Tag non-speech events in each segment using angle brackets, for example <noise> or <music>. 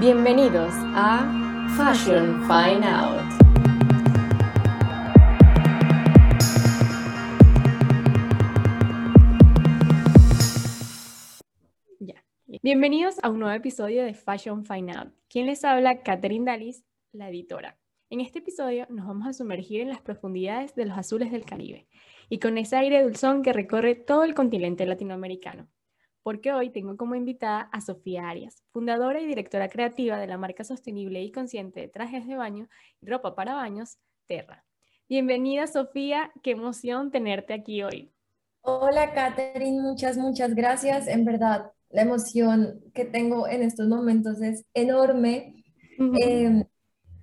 Bienvenidos a Fashion Fine Out. Bienvenidos a un nuevo episodio de Fashion Fine Out. ¿Quién les habla? Catherine Dalis, la editora. En este episodio nos vamos a sumergir en las profundidades de los azules del Caribe y con ese aire dulzón que recorre todo el continente latinoamericano. Porque hoy tengo como invitada a Sofía Arias, fundadora y directora creativa de la marca sostenible y consciente de trajes de baño y ropa para baños, Terra. Bienvenida Sofía, qué emoción tenerte aquí hoy. Hola Catherine, muchas, muchas gracias. En verdad, la emoción que tengo en estos momentos es enorme. Em,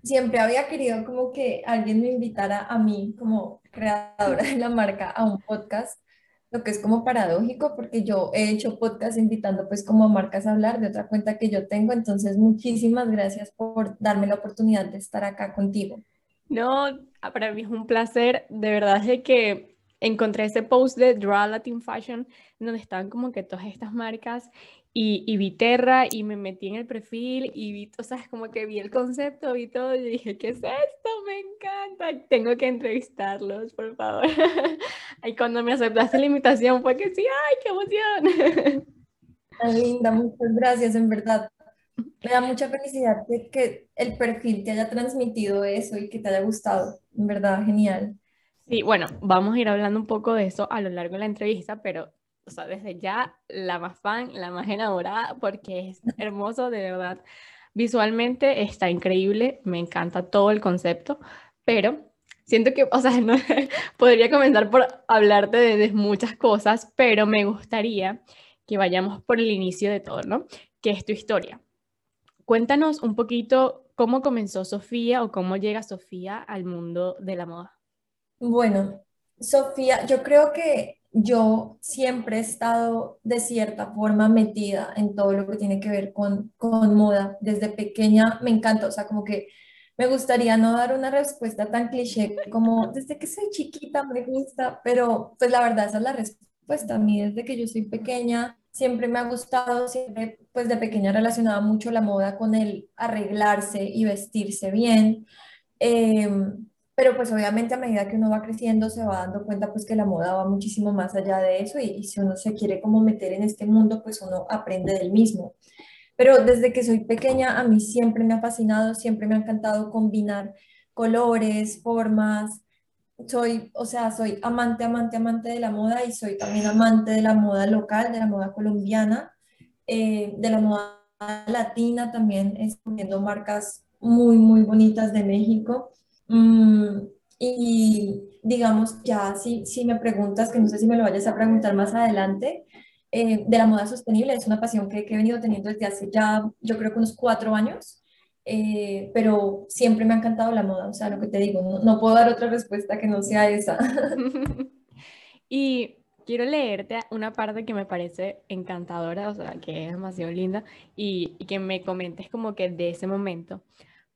siempre había querido como que alguien me invitara a mí como creadora de la marca a un podcast, lo que es como paradójico porque yo he hecho podcast invitando pues como a marcas a hablar de otra cuenta que yo tengo, entonces muchísimas gracias por darme la oportunidad de estar acá contigo. No, para mí es un placer, de verdad de que encontré ese post de Draw Latin Fashion donde estaban como que todas estas marcas y, y vi Terra y me metí en el perfil y vi, o sea, como que vi el concepto, vi todo y dije, ¿qué es esto? Me encanta, tengo que entrevistarlos, por favor. <laughs> y cuando me aceptaste la invitación fue que sí, ¡ay, qué emoción! <laughs> Tan linda, muchas gracias, en verdad. Me da mucha felicidad que, que el perfil te haya transmitido eso y que te haya gustado, en verdad, genial. Sí, bueno, vamos a ir hablando un poco de eso a lo largo de la entrevista, pero, o sea, desde ya la más fan, la más enamorada, porque es hermoso, de verdad. Visualmente está increíble, me encanta todo el concepto, pero siento que, o sea, <laughs> no, podría comenzar por hablarte de, de, muchas cosas, pero me gustaría que vayamos por el inicio de todo, ¿no? Que es tu historia. Cuéntanos un poquito cómo comenzó Sofía o cómo llega Sofía al mundo de la moda. Bueno, Sofía, yo creo que yo siempre he estado de cierta forma metida en todo lo que tiene que ver con, con moda. Desde pequeña me encanta, o sea, como que me gustaría no dar una respuesta tan cliché como desde que soy chiquita me gusta, pero pues la verdad es la respuesta. A mí desde que yo soy pequeña siempre me ha gustado, siempre pues de pequeña relacionaba mucho la moda con el arreglarse y vestirse bien. Em, pero pues obviamente a medida que uno va creciendo se va dando cuenta pues que la moda va muchísimo más allá de eso y, si uno se quiere como meter en este mundo pues uno aprende del mismo. Pero desde que soy pequeña a mí siempre me ha fascinado, siempre me ha encantado combinar colores, formas. Soy, o sea, soy amante, amante, amante de la moda y soy también amante de la moda local, de la moda colombiana, eh, de la moda latina también, escogiendo marcas muy, muy bonitas de México. Mm, y digamos, ya si, si me preguntas, que no sé si me lo vayas a preguntar más adelante, eh, de la moda sostenible es una pasión que, que, he venido teniendo desde hace ya, yo creo que unos cuatro años, eh, pero siempre me ha encantado la moda, o sea, lo que te digo, no, no puedo dar otra respuesta que no sea esa. <laughs> y quiero leerte una parte que me parece encantadora, o sea, que es demasiado linda, y, y que me comentes como que de ese momento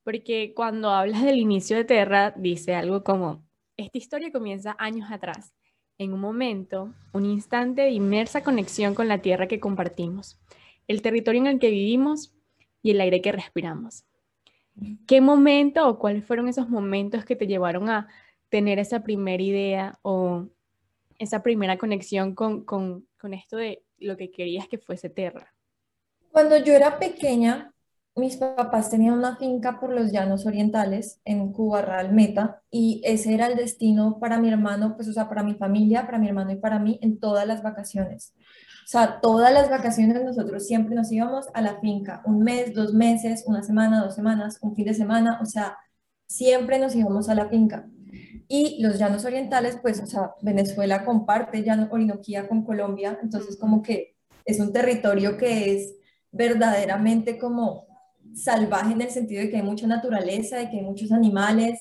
porque cuando hablas del inicio de Terra, dice algo como, esta historia comienza años atrás, en un momento, un instante de inmersa conexión con la tierra que compartimos, el territorio en el que vivimos y el aire que respiramos. ¿Qué momento o cuáles fueron esos momentos que te llevaron a tener esa primera idea o esa primera conexión con, con, con esto de lo que querías que fuese Terra? Cuando yo era pequeña, mis papás tenían una finca por los llanos orientales en Real Meta y ese era el destino para mi hermano, pues o sea, para mi familia, para mi hermano y para mí en todas las vacaciones. O sea, todas las vacaciones nosotros siempre nos íbamos a la finca, un mes, dos meses, una semana, dos semanas, un fin de semana, o sea, siempre nos íbamos a la finca. Y los llanos orientales, pues, o sea, Venezuela comparte llano Orinoquía con Colombia, entonces como que es un territorio que es verdaderamente como salvaje en el sentido de que hay mucha naturaleza, de que hay muchos animales.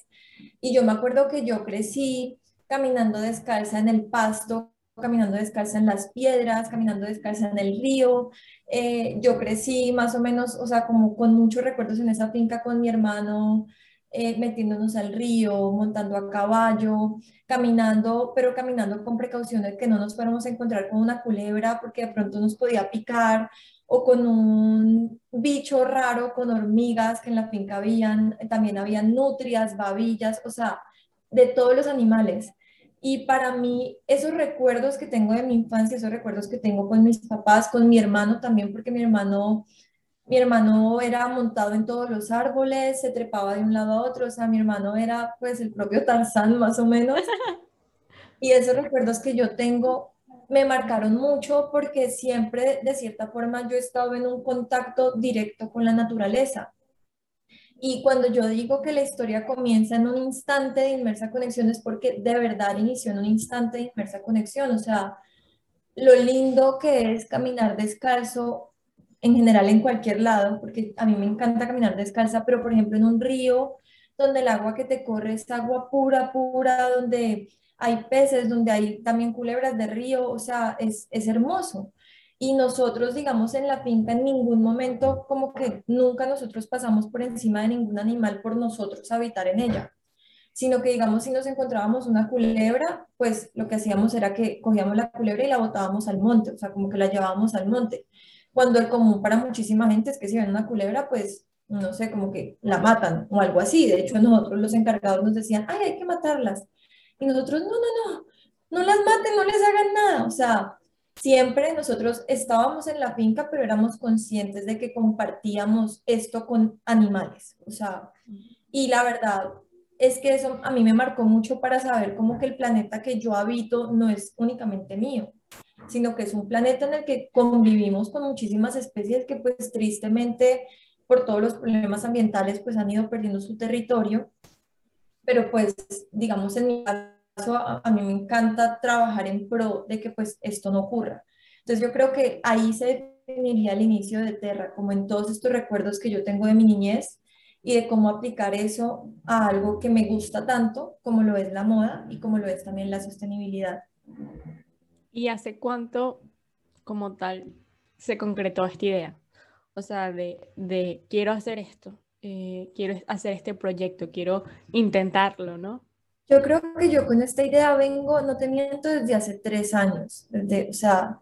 Y yo me acuerdo que yo crecí caminando descalza en el pasto, caminando descalza en las piedras, caminando descalza en el río. Eh, yo crecí más o menos, o sea, como con muchos recuerdos en esa finca con mi hermano, eh, metiéndonos al río, montando a caballo, caminando, pero caminando con precaución de que no nos fuéramos a encontrar con una culebra porque de pronto nos podía picar o con un bicho raro, con hormigas que en la finca habían, también habían nutrias, babillas, o sea, de todos los animales. Y para mí, esos recuerdos que tengo de mi infancia, esos recuerdos que tengo con mis papás, con mi hermano también, porque mi hermano, mi hermano era montado en todos los árboles, se trepaba de un lado a otro, o sea, mi hermano era pues el propio Tarzán más o menos. <laughs> Y esos recuerdos que yo tengo me marcaron mucho porque siempre, de cierta forma, yo he estado en un contacto directo con la naturaleza. Y cuando yo digo que la historia comienza en un instante de inmersa conexión es porque de verdad inició en un instante de inmersa conexión. O sea, lo lindo que es caminar descalzo en general en cualquier lado, porque a mí me encanta caminar descalza, pero por ejemplo en un río donde el agua que te corre es agua pura, pura, donde hay peces, donde hay también culebras de río, o sea, es, es hermoso y nosotros, digamos, en la finca en ningún momento, como que nunca nosotros pasamos por encima de ningún animal por nosotros habitar en ella, sino que, digamos, si nos encontrábamos una culebra, pues lo que hacíamos era que cogíamos la culebra y la botábamos al monte, o sea, como que la llevábamos al monte. Cuando el común para muchísima gente es que si ven una culebra, pues, no sé, como que la matan o algo así. De hecho, nosotros los encargados nos decían, ay, hay que matarlas. Y nosotros, no, no, no, no las maten, no les hagan nada. O sea, siempre nosotros estábamos en la finca, pero éramos conscientes de que compartíamos esto con animales. O sea, y la verdad es que eso a mí me marcó mucho para saber cómo que el planeta que yo habito no es únicamente mío, sino que es un planeta en el que convivimos con muchísimas especies que pues tristemente por todos los problemas ambientales pues han ido perdiendo su territorio, pero pues digamos en mi a, mí me encanta trabajar en pro de que pues esto no ocurra. Entonces yo creo que ahí se definiría el inicio de Terra, como en todos estos recuerdos que yo tengo de mi niñez y de cómo aplicar eso a algo que me gusta tanto como lo es la moda y como lo es también la sostenibilidad. ¿Y hace cuánto como tal se concretó esta idea? O sea, de, de quiero hacer esto, eh, quiero hacer este proyecto, quiero intentarlo, ¿no? Yo creo que yo con esta idea vengo, no te miento, desde hace tres años, desde, o sea,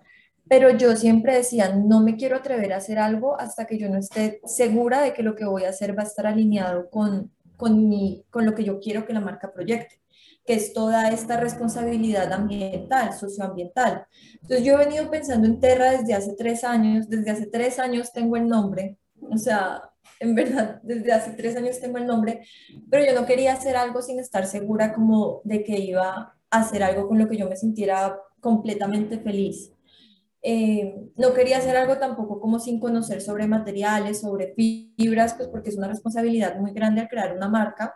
pero yo siempre decía, no me quiero atrever a hacer algo hasta que yo no esté segura de que lo que voy a hacer va a estar alineado con, con, mi, con lo que yo quiero que la marca proyecte, que es toda esta responsabilidad ambiental, socioambiental. Entonces yo he venido pensando en Terra desde hace tres años, desde hace tres años tengo el nombre, o sea, en verdad, desde hace tres años tengo el nombre, pero yo no quería hacer algo sin estar segura como de que iba a hacer algo con lo que yo me sintiera completamente feliz. Eh, no quería hacer algo tampoco como sin conocer sobre materiales, sobre fibras, pues porque es una responsabilidad muy grande al crear una marca,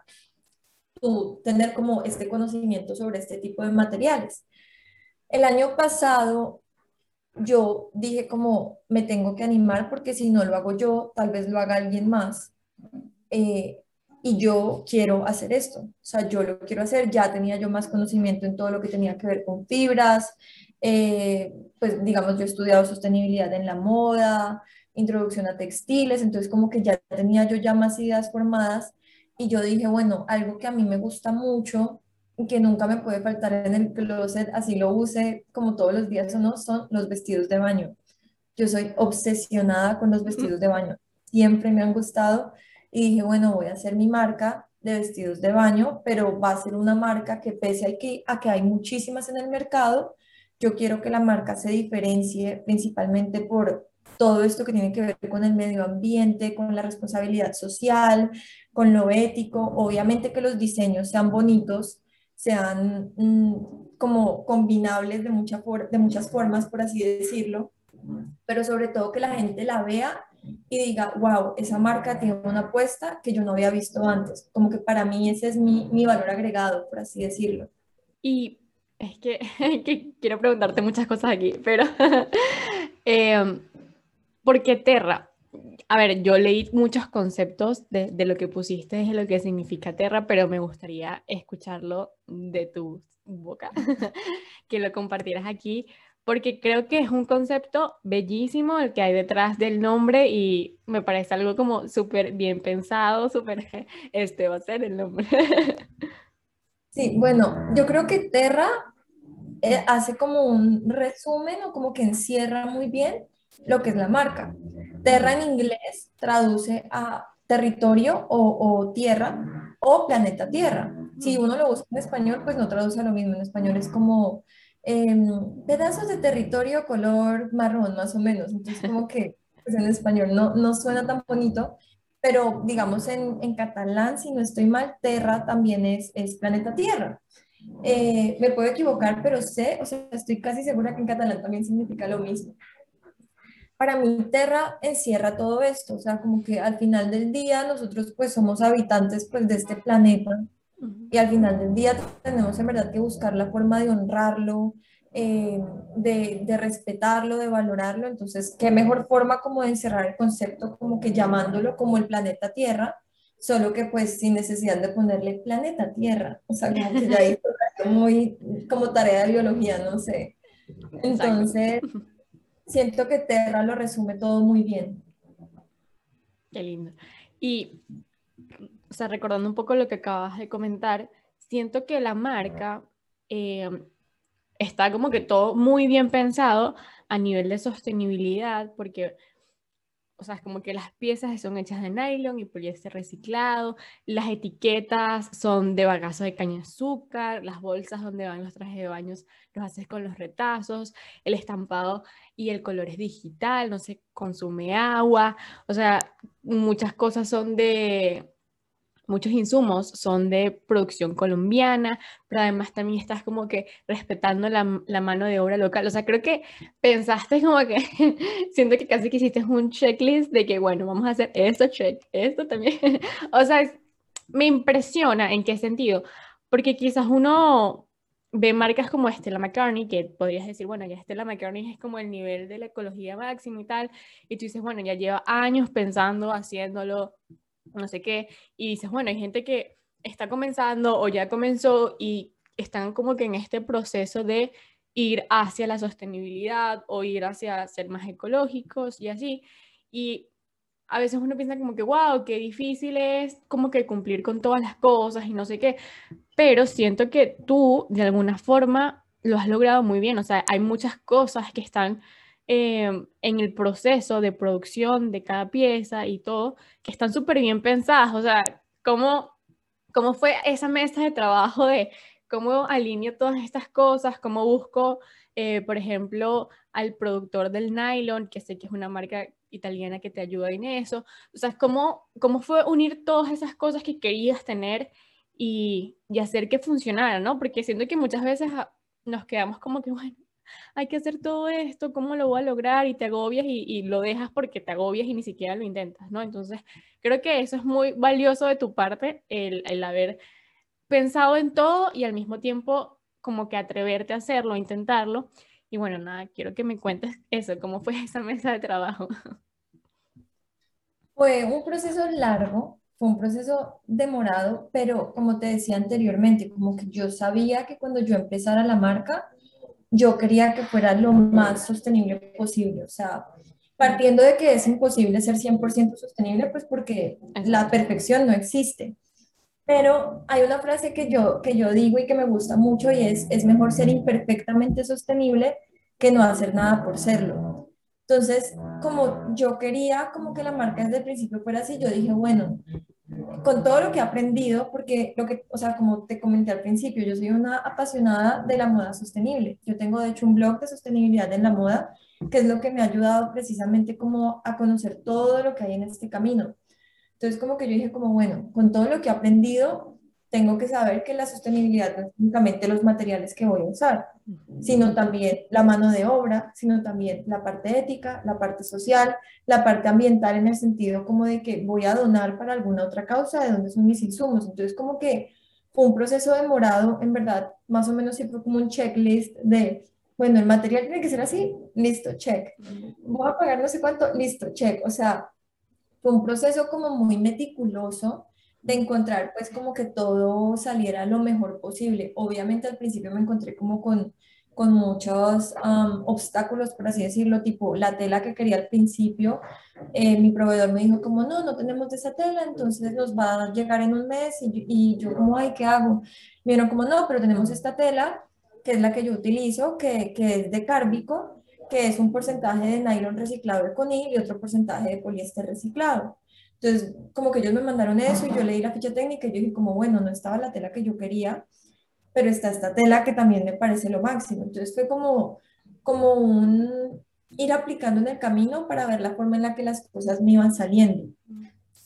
tú tener como este conocimiento sobre este tipo de materiales. El año pasado yo dije como me tengo que animar porque si no lo hago yo, tal vez lo haga alguien más. Eh, y yo quiero hacer esto, o sea, yo lo quiero hacer, ya tenía yo más conocimiento en todo lo que tenía que ver con fibras, eh, pues digamos, yo he estudiado sostenibilidad en la moda, introducción a textiles, entonces como que ya tenía yo ya más ideas formadas y yo dije, bueno, algo que a mí me gusta mucho que nunca me puede faltar en el closet, así lo use como todos los días o no, son los vestidos de baño. Yo soy obsesionada con los vestidos de baño. Siempre me han gustado y dije, bueno, voy a hacer mi marca de vestidos de baño, pero va a ser una marca que pese a que, a que hay muchísimas en el mercado, yo quiero que la marca se diferencie principalmente por todo esto que tiene que ver con el medio ambiente, con la responsabilidad social, con lo ético, obviamente que los diseños sean bonitos, sean mm, como combinables de, mucha de muchas formas, por así decirlo, pero sobre todo que la gente la vea y diga, wow, esa marca tiene una apuesta que yo no había visto antes. Como que para mí ese es mi, mi valor agregado, por así decirlo. Y es que, <laughs> que quiero preguntarte muchas cosas aquí, pero <laughs> eh, ¿por qué Terra? A ver, yo leí muchos conceptos de, lo que pusiste, de lo que significa Terra, pero me gustaría escucharlo de tu boca, <laughs> que lo compartieras aquí, porque creo que es un concepto bellísimo el que hay detrás del nombre y me parece algo como súper bien pensado, súper, <laughs> este va a ser el nombre. Sí, bueno, yo creo que Terra eh, hace como un resumen o como que encierra muy bien lo que es la marca. Terra en inglés traduce a territorio o, tierra o planeta Tierra. Si uno lo busca en español, pues no traduce lo mismo. En español es como em, pedazos de territorio color marrón, más o menos. Entonces, como que pues en español no, no suena tan bonito, pero digamos en, en catalán, si no estoy mal, Terra también es, es planeta Tierra. Eh, me puedo equivocar, pero sé, o sea, estoy casi segura que en catalán también significa lo mismo para mí Terra encierra todo esto, o sea, como que al final del día nosotros pues somos habitantes pues de este planeta y al final del día tenemos en verdad que buscar la forma de honrarlo, eh, de, de, respetarlo, de valorarlo, entonces qué mejor forma como de encerrar el concepto como que llamándolo como el planeta Tierra, solo que pues sin necesidad de ponerle planeta Tierra, o sea, como que ya <laughs> ahí muy como tarea de biología, no sé. Entonces <laughs> siento que Terra lo resume todo muy bien. Qué lindo. Y, o sea, recordando un poco lo que acabas de comentar, siento que la marca eh, está como que todo muy bien pensado a nivel de sostenibilidad, porque o sea, es como que las piezas son hechas de nylon y poliéster reciclado, las etiquetas son de bagazo de caña de azúcar, las bolsas donde van los trajes de baños los haces con los retazos, el estampado y el color es digital, no se consume agua, o sea, muchas cosas son de, muchos insumos son de producción colombiana, pero además también estás como que respetando la, mano de obra local. O sea, creo que pensaste como que, <laughs> siento que casi que hiciste un checklist de que, bueno, vamos a hacer esto, check, esto también. <laughs> o sea, me impresiona en qué sentido, porque quizás uno ve marcas como Estela McCartney, que podrías decir, bueno, ya Estela McCartney es como el nivel de la ecología máximo y tal, y tú dices, bueno, ya lleva años pensando, haciéndolo, no sé qué, y dices, bueno, hay gente que está comenzando o ya comenzó y están como que en este proceso de ir hacia la sostenibilidad o ir hacia ser más ecológicos y así. Y a veces uno piensa como que, wow, qué difícil es como que cumplir con todas las cosas y no sé qué, pero siento que tú de alguna forma lo has logrado muy bien, o sea, hay muchas cosas que están Em, en el proceso de producción de cada pieza y todo, que están súper bien pensadas. O sea, ¿cómo, ¿cómo fue esa mesa de trabajo de cómo alineo todas estas cosas? ¿Cómo busco, eh, por ejemplo, al productor del nylon, que sé que es una marca italiana que te ayuda en eso? O sea, ¿cómo, cómo fue unir todas esas cosas que querías tener y, y hacer que funcionara, ¿no? Porque siento que muchas veces ah, nos quedamos como que, bueno, hay que hacer todo esto, ¿cómo lo voy a lograr? Y te agobias y, lo dejas porque te agobias y ni siquiera lo intentas, ¿no? Entonces, creo que eso es muy valioso de tu parte, el, el haber pensado en todo y al mismo tiempo como que atreverte a hacerlo, intentarlo. Y bueno, nada, quiero que me cuentes eso, cómo fue <laughs> esa mesa de trabajo. Fue un proceso largo, fue un proceso demorado, pero como te decía anteriormente, como que yo sabía que cuando yo empezara la marca, yo quería que fuera lo más sostenible posible. O sea, partiendo de que es imposible ser 100% sostenible, pues porque la perfección no existe. Pero hay una frase que yo, que yo digo y que me gusta mucho y es, es mejor ser imperfectamente sostenible que no hacer nada por serlo. Entonces, como yo quería como que la marca desde el principio fuera así, yo dije, bueno, con todo lo que he aprendido, porque lo que, o sea, como te comenté al principio, yo soy una apasionada de la moda sostenible. Yo tengo de hecho un blog de sostenibilidad en la moda, que es lo que me ha ayudado precisamente como a conocer todo lo que hay en este camino. Entonces como que yo dije como, bueno, con todo lo que he aprendido, tengo que saber que la sostenibilidad no es únicamente los materiales que voy a usar, sino también la mano de obra, sino también la parte ética, la parte social, la parte ambiental en el sentido como de que voy a donar para alguna otra causa, de dónde son mis insumos. Entonces como que fue un proceso demorado, en verdad, más o menos siempre como un checklist de, bueno, el material tiene que ser así, listo, check. Voy a pagar no sé cuánto, listo, check. O sea, fue un proceso como muy meticuloso de encontrar pues como que todo saliera lo mejor posible. Obviamente al principio me encontré como con con muchos obstáculos, por así decirlo, tipo la tela que quería al principio, eh, mi proveedor me dijo como, no, no tenemos de esa tela, entonces nos va a llegar en un mes y, y yo como, ay, ¿qué hago? Me dijeron como, no, pero tenemos esta tela, que es la que yo utilizo, que, que es de cárbico, que es un porcentaje de nylon reciclado de conil y otro porcentaje de poliéster reciclado. Entonces, como que ellos me mandaron eso y yo leí la ficha técnica y yo dije como, bueno, no estaba la tela que yo quería, pero está esta tela que también me parece lo máximo. Entonces fue como, como un ir aplicando en el camino para ver la forma en la que las cosas me iban saliendo.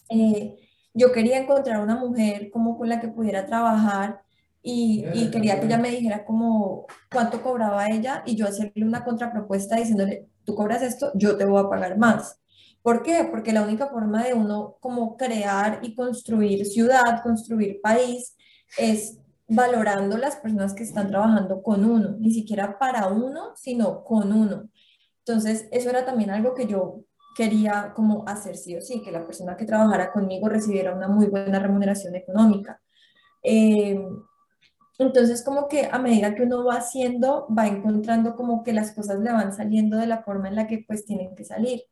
Eh, yo quería encontrar una mujer como con la que pudiera trabajar y, y, quería que ella me dijera como cuánto cobraba ella y yo hacerle una contrapropuesta diciéndole, tú cobras esto, yo te voy a pagar más. ¿Por qué? Porque la única forma de uno como crear y construir ciudad, construir país, es valorando las personas que están trabajando con uno, ni siquiera para uno, sino con uno. Entonces, eso era también algo que yo quería como hacer sí o sí, que la persona que trabajara conmigo recibiera una muy buena remuneración económica. Eh, entonces, como que a medida que uno va haciendo, va encontrando como que las cosas le van saliendo de la forma en la que pues tienen que salir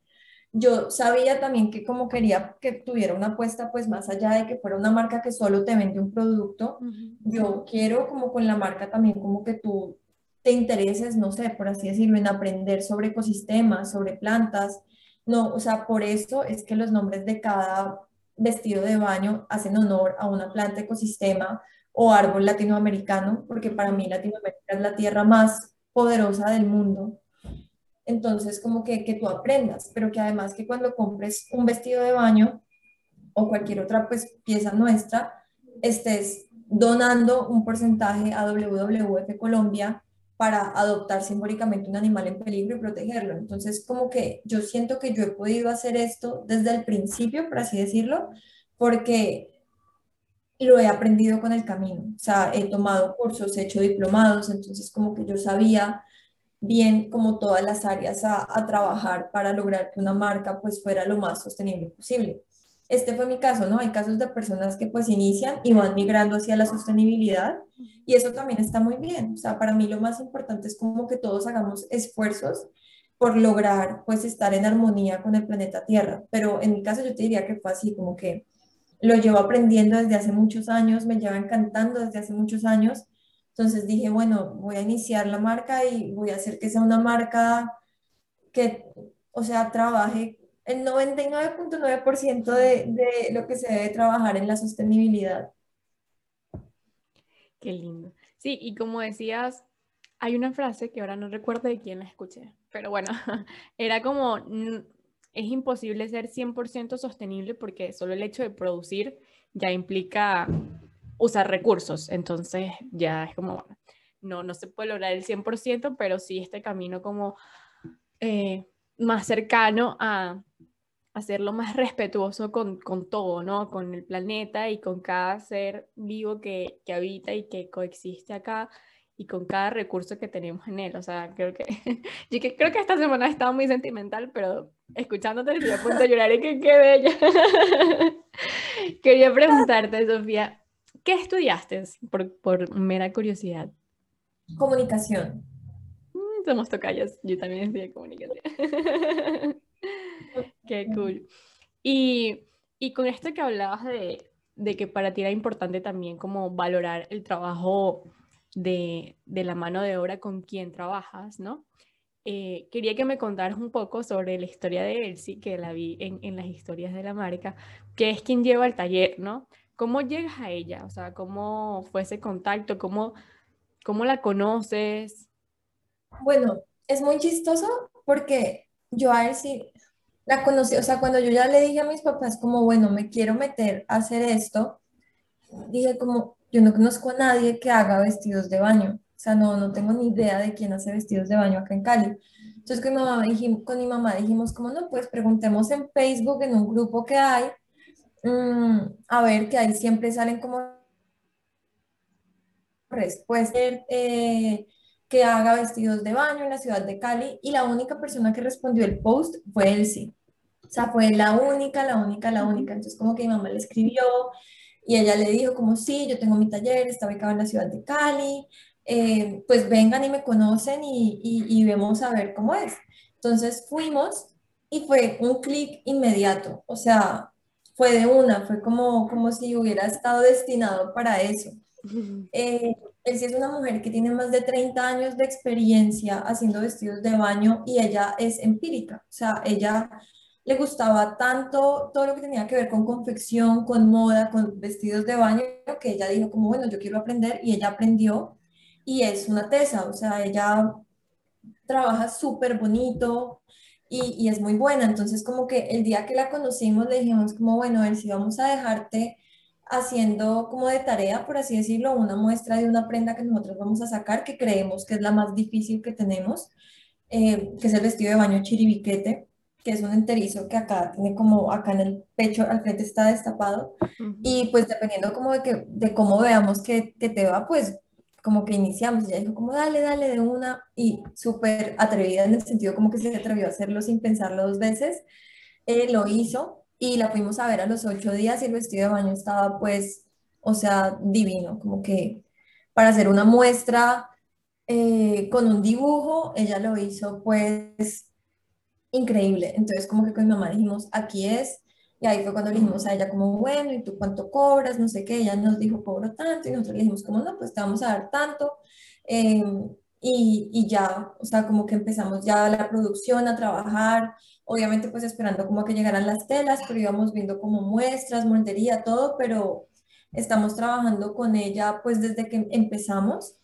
yo sabía también que como quería que tuviera una apuesta, pues más allá de que fuera una marca que solo te vende un producto, yo quiero como con la marca también como que tú te intereses, no sé, por así decirlo, en aprender sobre ecosistemas, sobre plantas. No, o sea, por eso es que los nombres de cada vestido de baño hacen honor a una planta ecosistema o árbol latinoamericano, porque para mí Latinoamérica es la tierra más poderosa del mundo entonces como que, que tú aprendas, pero que además que cuando compres un vestido de baño o cualquier otra pues, pieza nuestra, estés donando un porcentaje a WWF Colombia para adoptar simbólicamente un animal en peligro y protegerlo. Entonces, como que yo siento que yo he podido hacer esto desde el principio, por así decirlo, porque lo he aprendido con el camino. O sea, he tomado cursos, he hecho diplomados, entonces como que yo sabía bien como todas las áreas a, trabajar para lograr que una marca pues fuera lo más sostenible posible. Este fue mi caso, ¿no? Hay casos de personas que pues inician y van migrando hacia la sostenibilidad y eso también está muy bien. O sea, para mí lo más importante es como que todos hagamos esfuerzos por lograr pues estar en armonía con el planeta Tierra. Pero en mi caso yo te diría que fue así, como que lo llevo aprendiendo desde hace muchos años, me lleva encantando desde hace muchos años entonces dije, bueno, voy a iniciar la marca y voy a hacer que sea una marca que, o sea, trabaje el 99.9% de, de lo que se debe trabajar en la sostenibilidad. Qué lindo. Sí, y como decías, hay una frase que ahora no recuerdo de quién la escuché, pero bueno, <laughs> era como, es imposible ser 100% sostenible porque solo el hecho de producir ya implica usar recursos. Entonces ya es como, no, no se puede lograr el 100%, pero sí este camino como eh, más cercano a hacerlo más respetuoso con, con, todo, ¿no? Con el planeta y con cada ser vivo que, que, habita y que coexiste acá y con cada recurso que tenemos en él. O sea, creo que, <laughs> yo que creo que esta semana ha estado muy sentimental, pero escuchándote estoy a punto de llorar y que qué bella. <laughs> Quería preguntarte, Sofía, ¿Qué estudiaste? Por, por mera curiosidad. Comunicación. Mm, somos tocayas. Yo también estudié comunicación. <laughs> Qué cool. Y, y, con esto que hablabas de, de, que para ti era importante también como valorar el trabajo de, de la mano de obra con quien trabajas, ¿no? Eh, quería que me contaras un poco sobre la historia de Elsie, que la vi en, en las historias de la marca, que es quien lleva el taller, ¿no? ¿Cómo llegas a ella? O sea, ¿cómo fue ese contacto? ¿Cómo, cómo la conoces? Bueno, es muy chistoso porque yo a él sí la conocí, o sea, cuando yo ya le dije a mis papás como, bueno, me quiero meter a hacer esto, dije como, yo no conozco a nadie que haga vestidos de baño, o sea, no, no tengo ni idea de quién hace vestidos de baño acá en Cali. Entonces con mi mamá dijimos, con mi mamá dijimos como, no, pues preguntemos en Facebook, en un grupo que hay, Mm, a ver, que ahí siempre salen como respuestas eh, que haga vestidos de baño en la ciudad de Cali y la única persona que respondió el post fue Elsie. O sea, fue la única, la única, la única. Entonces como que mi mamá le escribió y ella le dijo como sí, yo tengo mi taller, está ubicado en la ciudad de Cali, eh, pues vengan y me conocen y, y, vemos a ver cómo es. Entonces fuimos y fue un clic inmediato, o sea, fue de una, fue como, como si hubiera estado destinado para eso. Eh, él sí es una mujer que tiene más de 30 años de experiencia haciendo vestidos de baño y ella es empírica, o sea, ella le gustaba tanto todo lo que tenía que ver con confección, con moda, con vestidos de baño, que ella dijo como, bueno, yo quiero aprender y ella aprendió y es una tesa, o sea, ella trabaja súper bonito y, y, es muy buena. Entonces, como que el día que la conocimos le dijimos como, bueno, él si vamos a dejarte haciendo como de tarea, por así decirlo, una muestra de una prenda que nosotros vamos a sacar, que creemos que es la más difícil que tenemos, eh, que es el vestido de baño chiribiquete, que es un enterizo que acá tiene como, acá en el pecho, al frente está destapado, y pues dependiendo como de, que, de cómo veamos que, que te va, pues como que iniciamos, ella dijo como dale, dale de una y súper atrevida en el sentido como que se atrevió a hacerlo sin pensarlo dos veces, eh, lo hizo y la fuimos a ver a los ocho días y el vestido de baño estaba pues, o sea, divino, como que para hacer una muestra eh, con un dibujo, ella lo hizo pues increíble, entonces como que con mi mamá dijimos, aquí es, y ahí fue cuando le dijimos a ella como, bueno, ¿y tú cuánto cobras? No sé qué, ella nos dijo, cobro tanto, y nosotros le dijimos como, no, pues te vamos a dar tanto. Em, y, y, ya, o sea, como que empezamos ya la producción, a trabajar, obviamente pues esperando como que llegaran las telas, pero íbamos viendo como muestras, moldería, todo, pero estamos trabajando con ella pues desde que empezamos.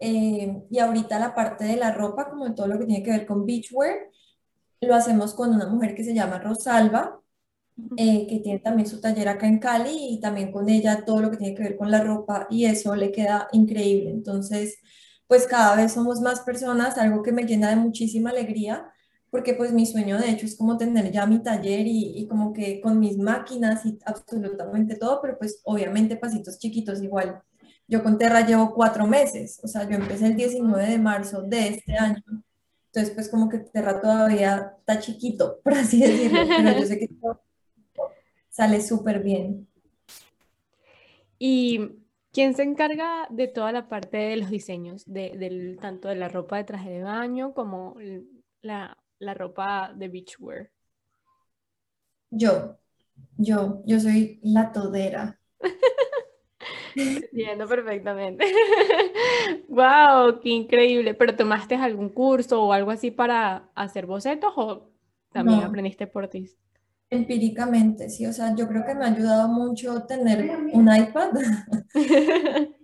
Em, y ahorita la parte de la ropa, como todo lo que tiene que ver con beachwear, lo hacemos con una mujer que se llama Rosalba, eh, que tiene también su taller acá en Cali y también con ella todo lo que tiene que ver con la ropa y eso le queda increíble. Entonces, pues cada vez somos más personas, algo que me llena de muchísima alegría, porque pues mi sueño de hecho es como tener ya mi taller y, y como que con mis máquinas y absolutamente todo, pero pues obviamente pasitos chiquitos igual. Yo con Terra llevo cuatro meses, o sea, yo empecé el 19 de marzo de este año. Entonces, pues como que Terra todavía está chiquito, <laughs> por así decirlo, pero yo sé que <laughs> sale súper bien. ¿Y quién se encarga de toda la parte de los diseños, de, del, tanto de la ropa de traje de baño como la, la ropa de beachwear? Yo, yo, yo soy la todera. <laughs> Entiendo perfectamente. <laughs> ¡Wow! ¡Qué increíble! ¿Pero tomaste algún curso o algo así para hacer bocetos o también aprendiste por ti? Empíricamente, sí, o sea, yo creo que me ha ayudado mucho tener un iPad <laughs>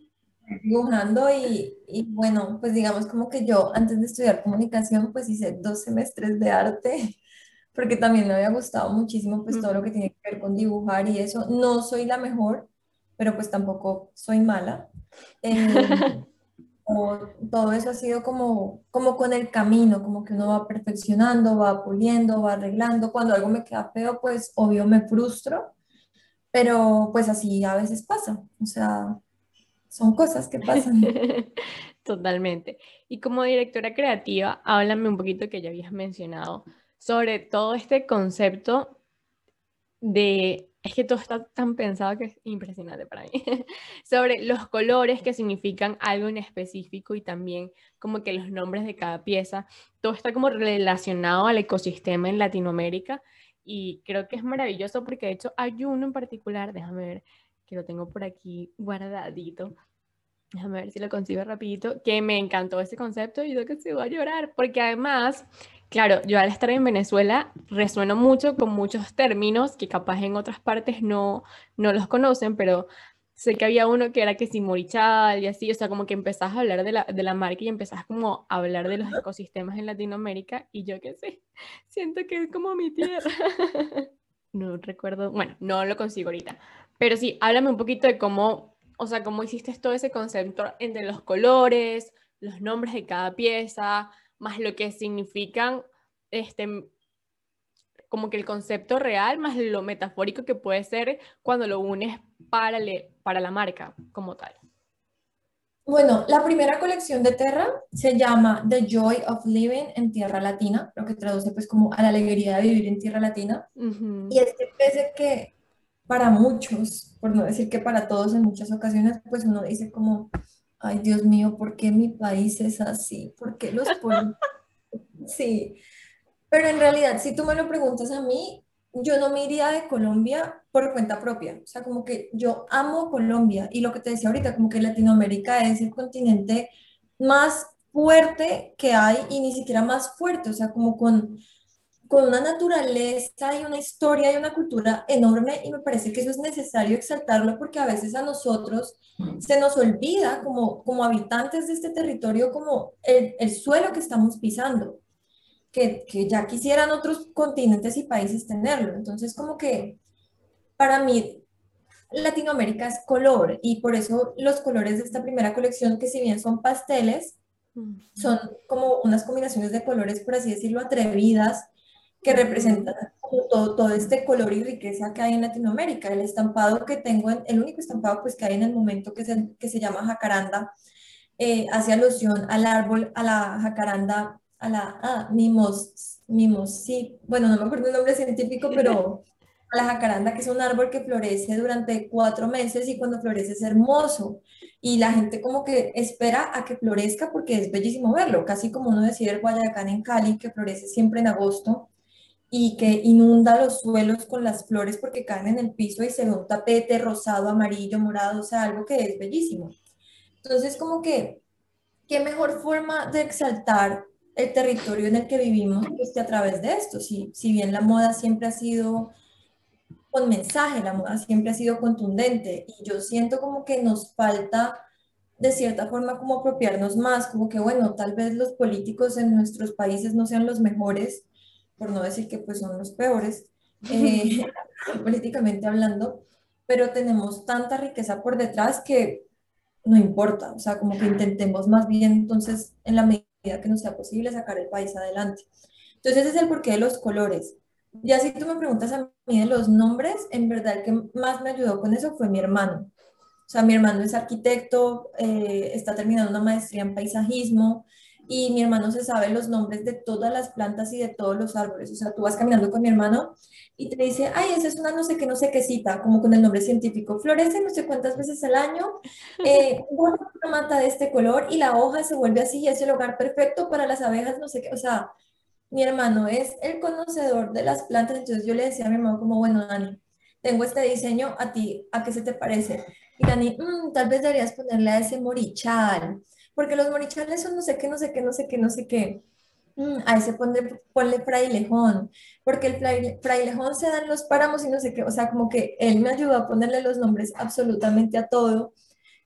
dibujando y, y, bueno, pues digamos como que yo antes de estudiar comunicación pues hice dos semestres de arte <laughs> porque también me había gustado muchísimo pues todo lo que tiene que ver con dibujar y eso. No soy la mejor, pero pues tampoco soy mala. Eh, <laughs> todo eso ha sido como, como con el camino, como que uno va perfeccionando, va puliendo, va arreglando. Cuando algo me queda feo, pues obvio me frustro, pero pues así a veces pasa. O sea, son cosas que pasan. <laughs> Totalmente. Y como directora creativa, háblame un poquito que ya habías mencionado sobre todo este concepto de es que todo está tan pensado que es impresionante para mí, <laughs> sobre los colores que significan algo en específico y también como que los nombres de cada pieza, todo está como relacionado al ecosistema en Latinoamérica y creo que es maravilloso porque de hecho hay uno en particular, déjame ver, que lo tengo por aquí guardadito, déjame ver si lo consigo rapidito, que me encantó ese concepto y yo que se va a llorar, porque además Claro, yo al estar en Venezuela resueno mucho con muchos términos que capaz en otras partes no, no los conocen, pero sé que había uno que era que si morichal y así, o sea, como que empezás a hablar de la, de la marca y empezás como a hablar de los ecosistemas en Latinoamérica y yo qué sé, <laughs> siento que es como mi tierra. <laughs> no recuerdo, bueno, no lo consigo ahorita, pero sí, háblame un poquito de cómo, o sea, cómo hiciste todo ese concepto entre los colores, los nombres de cada pieza, más lo que significan, este, como que el concepto real, más lo metafórico que puede ser cuando lo unes para, para la marca como tal. Bueno, la primera colección de Terra se llama The Joy of Living en Tierra Latina, lo que traduce pues como a la alegría de vivir en Tierra Latina. Y este pese que para muchos, por no decir que para todos en muchas ocasiones, pues uno dice como, ay Dios mío, ¿por qué mi país es así? ¿Por qué los políticos? <laughs> Sí, pero en realidad, si tú me lo preguntas a mí, yo no me iría de Colombia por cuenta propia. O sea, como que yo amo Colombia y lo que te decía ahorita, como que Latinoamérica es el continente más fuerte que hay y ni siquiera más fuerte, o sea, como con, con una naturaleza y una historia y una cultura enorme y me parece que eso es necesario exaltarlo porque a veces a nosotros se nos olvida como, como habitantes de este territorio como el, el suelo que estamos pisando que, ya quisieran otros continentes y países tenerlo. Entonces, como que para mí Latinoamérica es color y por eso los colores de esta primera colección, que si bien son pasteles, son como unas combinaciones de colores, por así decirlo, atrevidas, que representan todo, todo este color y riqueza que hay en Latinoamérica. El estampado que tengo, el único estampado pues que hay en el momento que se, que se llama jacaranda, eh, hace alusión al árbol, a la jacaranda a la ah, mimos, mimos, sí, bueno, no me acuerdo el nombre científico, pero <laughs> a la jacaranda, que es un árbol que florece durante cuatro meses y cuando florece es hermoso. Y la gente como que espera a que florezca porque es bellísimo verlo, casi como uno decir el Guayacán en Cali, que florece siempre en agosto y que inunda los suelos con las flores porque caen en el piso y se ve un tapete rosado, amarillo, morado, o sea, algo que es bellísimo. Entonces, como que, ¿qué mejor forma de exaltar el territorio en el que vivimos pues, que a través de esto. Si, si bien la moda siempre ha sido con mensaje, la moda siempre ha sido contundente y yo siento como que nos falta de cierta forma como apropiarnos más, como que bueno, tal vez los políticos en nuestros países no sean los mejores, por no decir que pues son los peores, <laughs> eh, <laughs> políticamente hablando, pero tenemos tanta riqueza por detrás que no importa, o sea, como que intentemos más bien entonces en la medida que nos sea posible sacar el país adelante. Entonces ese es el porqué de los colores. Ya si tú me preguntas a mí de los nombres, en verdad el que más me ayudó con eso fue mi hermano. O sea, mi hermano es arquitecto, eh, está terminando una maestría en paisajismo y mi hermano se sabe los nombres de todas las plantas y de todos los árboles. O sea, tú vas caminando con mi hermano y te dice, ay, esa es una no sé qué, no sé qué cita, como con el nombre científico. Florece no sé cuántas veces al año, <laughs> eh, una mata de este color y la hoja se vuelve así y es el hogar perfecto para las abejas, no sé qué. O sea, mi hermano es el conocedor de las plantas, entonces yo le decía a mi hermano como, bueno, Dani, tengo este diseño, a ti, ¿a qué se te parece? Y Dani, mm, tal vez deberías ponerle a ese morichal porque los morichales son no sé qué, no sé qué, no sé qué, no sé qué. Mm, a ese ponle, ponle frailejón, porque el frailejón se dan los páramos y no sé qué, o sea, como que él me ayudó a ponerle los nombres absolutamente a todo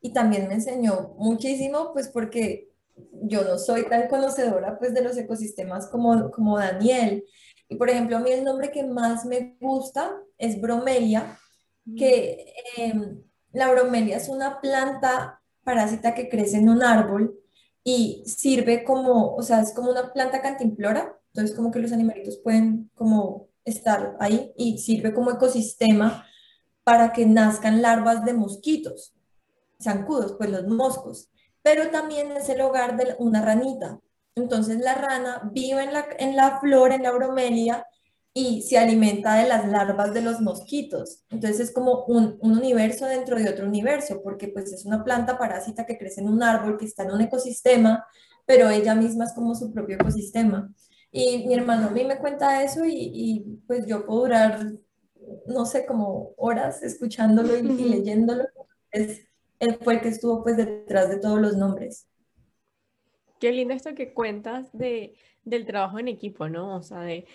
y también me enseñó muchísimo, pues porque yo no soy tan conocedora pues de los ecosistemas como, como Daniel. Y por ejemplo, a mí el nombre que más me gusta es bromelia, que em, la bromelia es una planta parásita que crece en un árbol y sirve como, o sea, es como una planta cantimplora, entonces como que los animalitos pueden como estar ahí y sirve como ecosistema para que nazcan larvas de mosquitos, zancudos, pues los moscos, pero también es el hogar de una ranita. Entonces la rana vive en la, en la flor, en la bromelia, y se alimenta de las larvas de los mosquitos. Entonces es como un, universo dentro de otro universo, porque pues es una planta parásita que crece en un árbol, que está en un ecosistema, pero ella misma es como su propio ecosistema. Y mi hermano a mí me cuenta eso y, pues yo puedo durar, no sé, como horas escuchándolo y, leyéndolo. Es, él fue el que estuvo pues detrás de todos los nombres. Qué lindo esto que cuentas de, del trabajo en equipo, ¿no? O sea, de,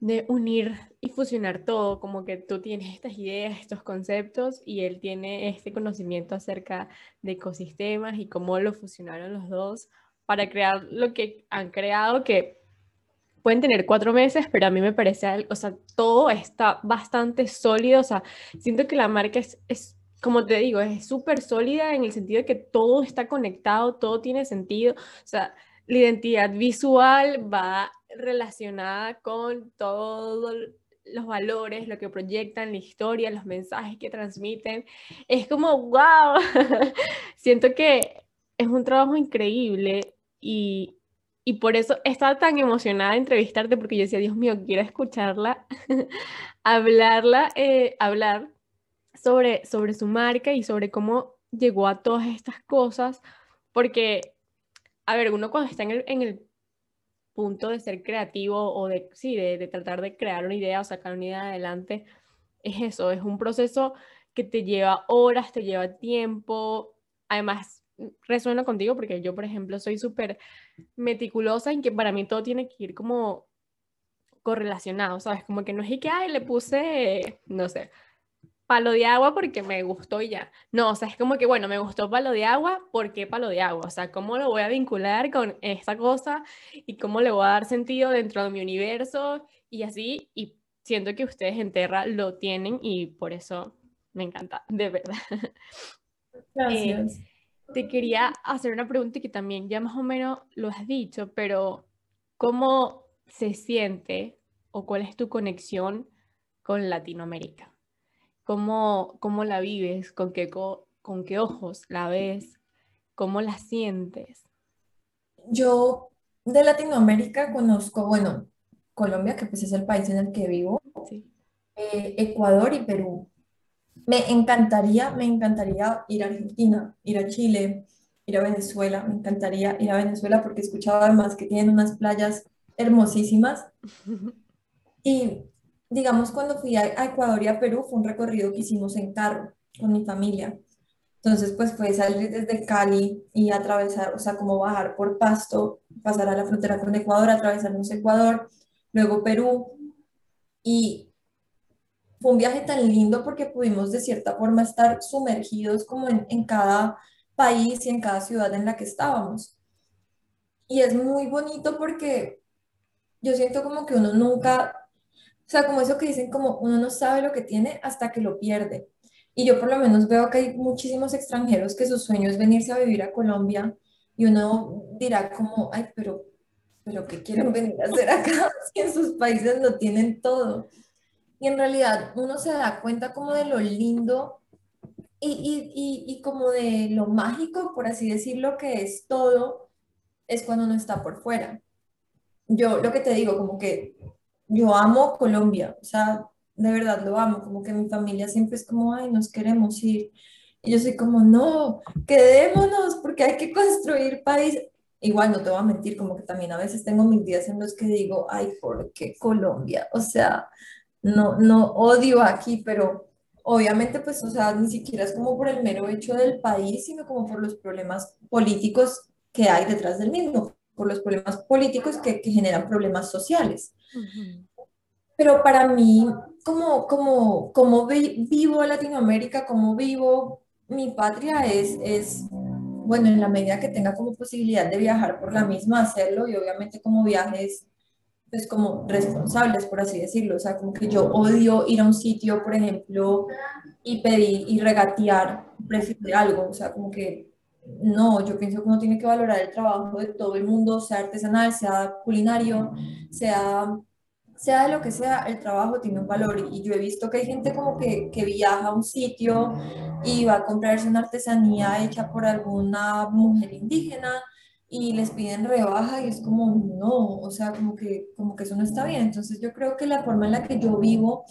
de unir y fusionar todo, como que tú tienes estas ideas, estos conceptos y él tiene este conocimiento acerca de ecosistemas y cómo lo fusionaron los dos para crear lo que han creado, que pueden tener cuatro meses, pero a mí me parece, o sea, todo está bastante sólido, o sea, siento que la marca es, es como te digo, es súper sólida en el sentido de que todo está conectado, todo tiene sentido, o sea, la identidad visual va relacionada con todos los valores, lo que proyectan, la historia, los mensajes que transmiten. Es como, wow, <laughs> siento que es un trabajo increíble y, y por eso estaba tan emocionada de entrevistarte porque yo decía, Dios mío, quiero escucharla, <laughs> hablarla, eh, hablar sobre, sobre su marca y sobre cómo llegó a todas estas cosas porque, a ver, uno cuando está en el, en el punto de ser creativo o de, sí, de, de tratar de crear una idea o sacar una idea adelante, es eso, es un proceso que te lleva horas, te lleva tiempo. Además, resueno contigo porque yo, por ejemplo, soy súper meticulosa en que para mí todo tiene que ir como correlacionado, ¿sabes? Como que no es que, ay, le puse, no sé, palo de agua porque me gustó y ya. No, o sea, es como que, bueno, me gustó palo de agua, ¿por qué palo de agua? O sea, ¿cómo lo voy a vincular con esta cosa y cómo le voy a dar sentido dentro de mi universo y así? Y siento que ustedes en Terra lo tienen y por eso me encanta, de verdad. <laughs> Gracias. Eh, te quería hacer una pregunta que también ya más o menos lo has dicho, pero ¿cómo se siente o cuál es tu conexión con Latinoamérica? ¿Cómo, cómo la vives? ¿Con qué, ¿Con qué ojos la ves? ¿Cómo la sientes? Yo de Latinoamérica conozco, bueno, Colombia, que pues es el país en el que vivo, eh, Ecuador y Perú. Me encantaría, me encantaría ir a Argentina, ir a Chile, ir a Venezuela. Me encantaría ir a Venezuela porque he escuchado además que tienen unas playas hermosísimas. <laughs> Y digamos, cuando fui a, Ecuador y a Perú, fue un recorrido que hicimos en carro con mi familia. Entonces, pues fue salir desde Cali y atravesar, o sea, como bajar por Pasto, pasar a la frontera con Ecuador, atravesarnos Ecuador, luego Perú. Y fue un viaje tan lindo porque pudimos de cierta forma estar sumergidos como en, en cada país y en cada ciudad en la que estábamos. Y es muy bonito porque yo siento como que uno nunca, o sea, como eso que dicen, como uno no sabe lo que tiene hasta que lo pierde. Y yo por lo menos veo que hay muchísimos extranjeros que su sueño es venirse a vivir a Colombia y uno dirá como, ay, pero, pero ¿qué quieren venir a hacer acá <laughs> si en sus países lo tienen todo? Y en realidad uno se da cuenta como de lo lindo y, y, y, y como de lo mágico, por así decirlo, que es todo, es cuando uno está por fuera. Yo lo que te digo, como que yo amo Colombia, o sea, de verdad lo amo, como que mi familia siempre es como, ay, nos queremos ir. Y yo soy como, no, quedémonos porque hay que construir país. Igual no te voy a mentir, como que también a veces tengo mis días en los que digo, ay, ¿por qué Colombia? O sea, no, no odio aquí, pero obviamente pues, o sea, ni siquiera es como por el mero hecho del país, sino como por los problemas políticos que hay detrás del mismo, por los problemas políticos que, que generan problemas sociales. Pero para mí, como, como, como vivo Latinoamérica, como vivo mi patria, es, es, bueno, en la medida que tenga como posibilidad de viajar por la misma, hacerlo y obviamente como viajes pues como responsables, por así decirlo. O sea, como que yo odio ir a un sitio, por ejemplo, y pedir y regatear precio de algo. O sea, como que no, yo pienso que uno tiene que valorar el trabajo de todo el mundo, sea artesanal, sea culinario, sea, sea de lo que sea, el trabajo tiene un valor. Y yo he visto que hay gente como que, que viaja a un sitio y va a comprarse una artesanía hecha por alguna mujer indígena y les piden rebaja y es como, no, o sea, como que, como que eso no está bien. Entonces yo creo que la forma en la que yo vivo,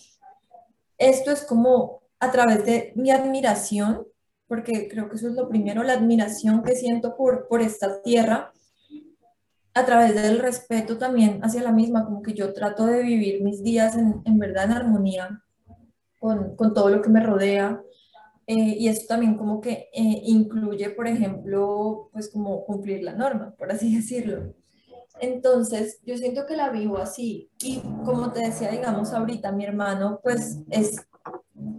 esto es como a través de mi admiración, porque creo que eso es lo primero, la admiración que siento por, por esta tierra, a través del respeto también hacia la misma, como que yo trato de vivir mis días en, en verdad en armonía con, con todo lo que me rodea, eh, y esto también como que eh, incluye, por ejemplo, pues como cumplir la norma, por así <laughs> decirlo. Entonces, yo siento que la vivo así. Y como te decía, digamos, ahorita mi hermano, pues es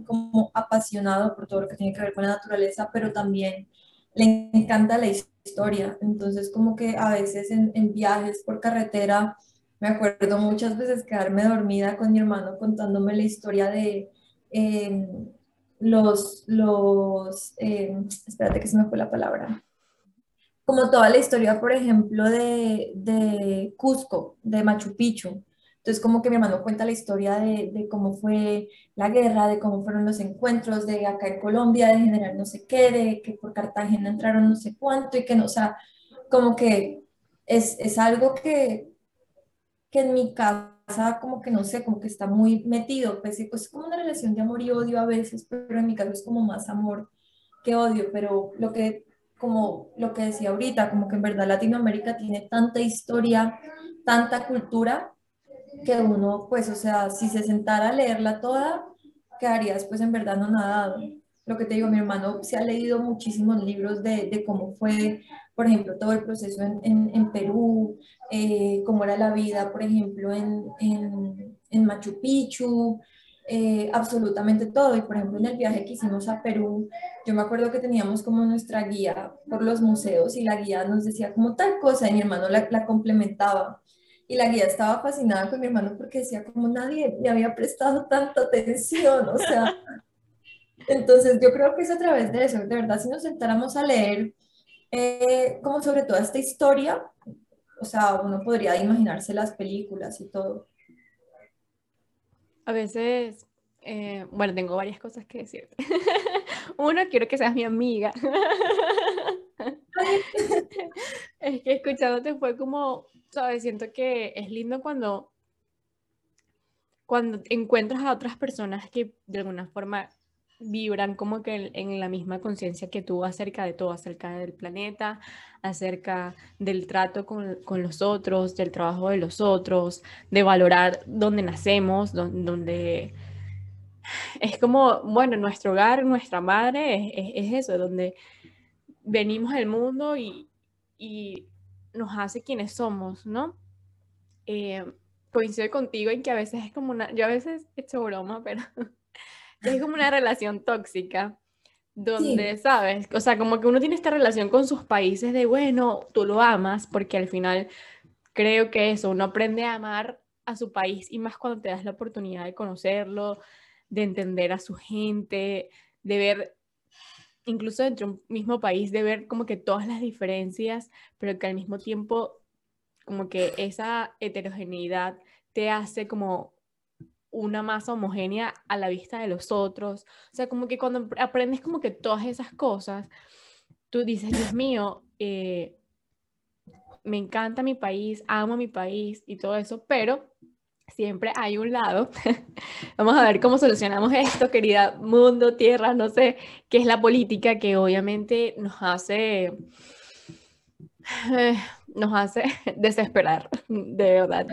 como apasionado por todo lo que tiene que ver con la naturaleza, pero también le encanta la historia. Entonces, como que a veces en, viajes por carretera, me acuerdo muchas veces quedarme dormida con mi hermano contándome la historia de... Eh, los, los eh, espérate que se me fue la palabra, como toda la historia, por ejemplo, de, de Cusco, de Machu Picchu. Entonces, como que mi hermano cuenta la historia de, de, cómo fue la guerra, de cómo fueron los encuentros de acá en Colombia, de general no sé qué, de que por Cartagena entraron no sé cuánto y que no, o sea, como que es, es algo que, que en mi caso como que no sé, como que está muy metido, pues es como una relación de amor y odio a veces, pero en mi caso es como más amor que odio, pero lo que como lo que decía ahorita, como que en verdad Latinoamérica tiene tanta historia, tanta cultura, que uno, pues, o sea, si se sentara a leerla toda, quedaría después en verdad no nadado. Lo que te digo, mi hermano se ha leído muchísimos libros de, de cómo fue, por ejemplo, todo el proceso en, en, en Perú, eh, cómo era la vida, por ejemplo, en, en Machu Picchu, eh, absolutamente todo. Y por ejemplo, en el viaje que hicimos a Perú, yo me acuerdo que teníamos como nuestra guía por los museos y la guía nos decía como tal cosa y mi hermano la, la complementaba. Y la guía estaba fascinada con mi hermano porque decía como nadie me había prestado tanta atención, o sea, <laughs> entonces yo creo que es a través de eso, de verdad, si nos sentáramos a leer eh, como sobre toda esta historia, o sea, uno podría imaginarse las películas y todo. A veces, eh, bueno, tengo varias cosas que decirte. <laughs> Uno, quiero que seas mi amiga. <laughs> <laughs> es que escuchándote fue como, sabes, siento que es lindo cuando, cuando encuentras a otras personas que de alguna forma vibran como que en la misma conciencia que tú acerca de todo, acerca del planeta, acerca del trato con, los otros, del trabajo de los otros, de valorar dónde nacemos, donde, es como, bueno, nuestro hogar, nuestra madre, es, eso, donde venimos al mundo y, nos hace quienes somos, ¿no? Eh, coincido contigo en que a veces es como una, yo a veces he hecho broma, <laughs> pero es como una relación tóxica, donde, ¿sabes? O sea, como que uno tiene esta relación con sus países de, bueno, tú lo amas, porque al final creo que eso, uno aprende a amar a su país y más cuando te das la oportunidad de conocerlo, de entender a su gente, de ver, incluso dentro de un mismo país, de ver como que todas las diferencias, pero que al mismo tiempo como que esa heterogeneidad te hace como una masa homogénea a la vista de los otros. O sea, como que cuando aprendes como que todas esas cosas, tú dices, Dios mío, eh, me encanta mi país, amo mi país y todo eso, pero siempre hay un lado. <laughs> Vamos a ver cómo solucionamos esto, querida mundo, tierra, no sé, qué es la política que obviamente nos hace... <sighs> nos hace <laughs> desesperar, de verdad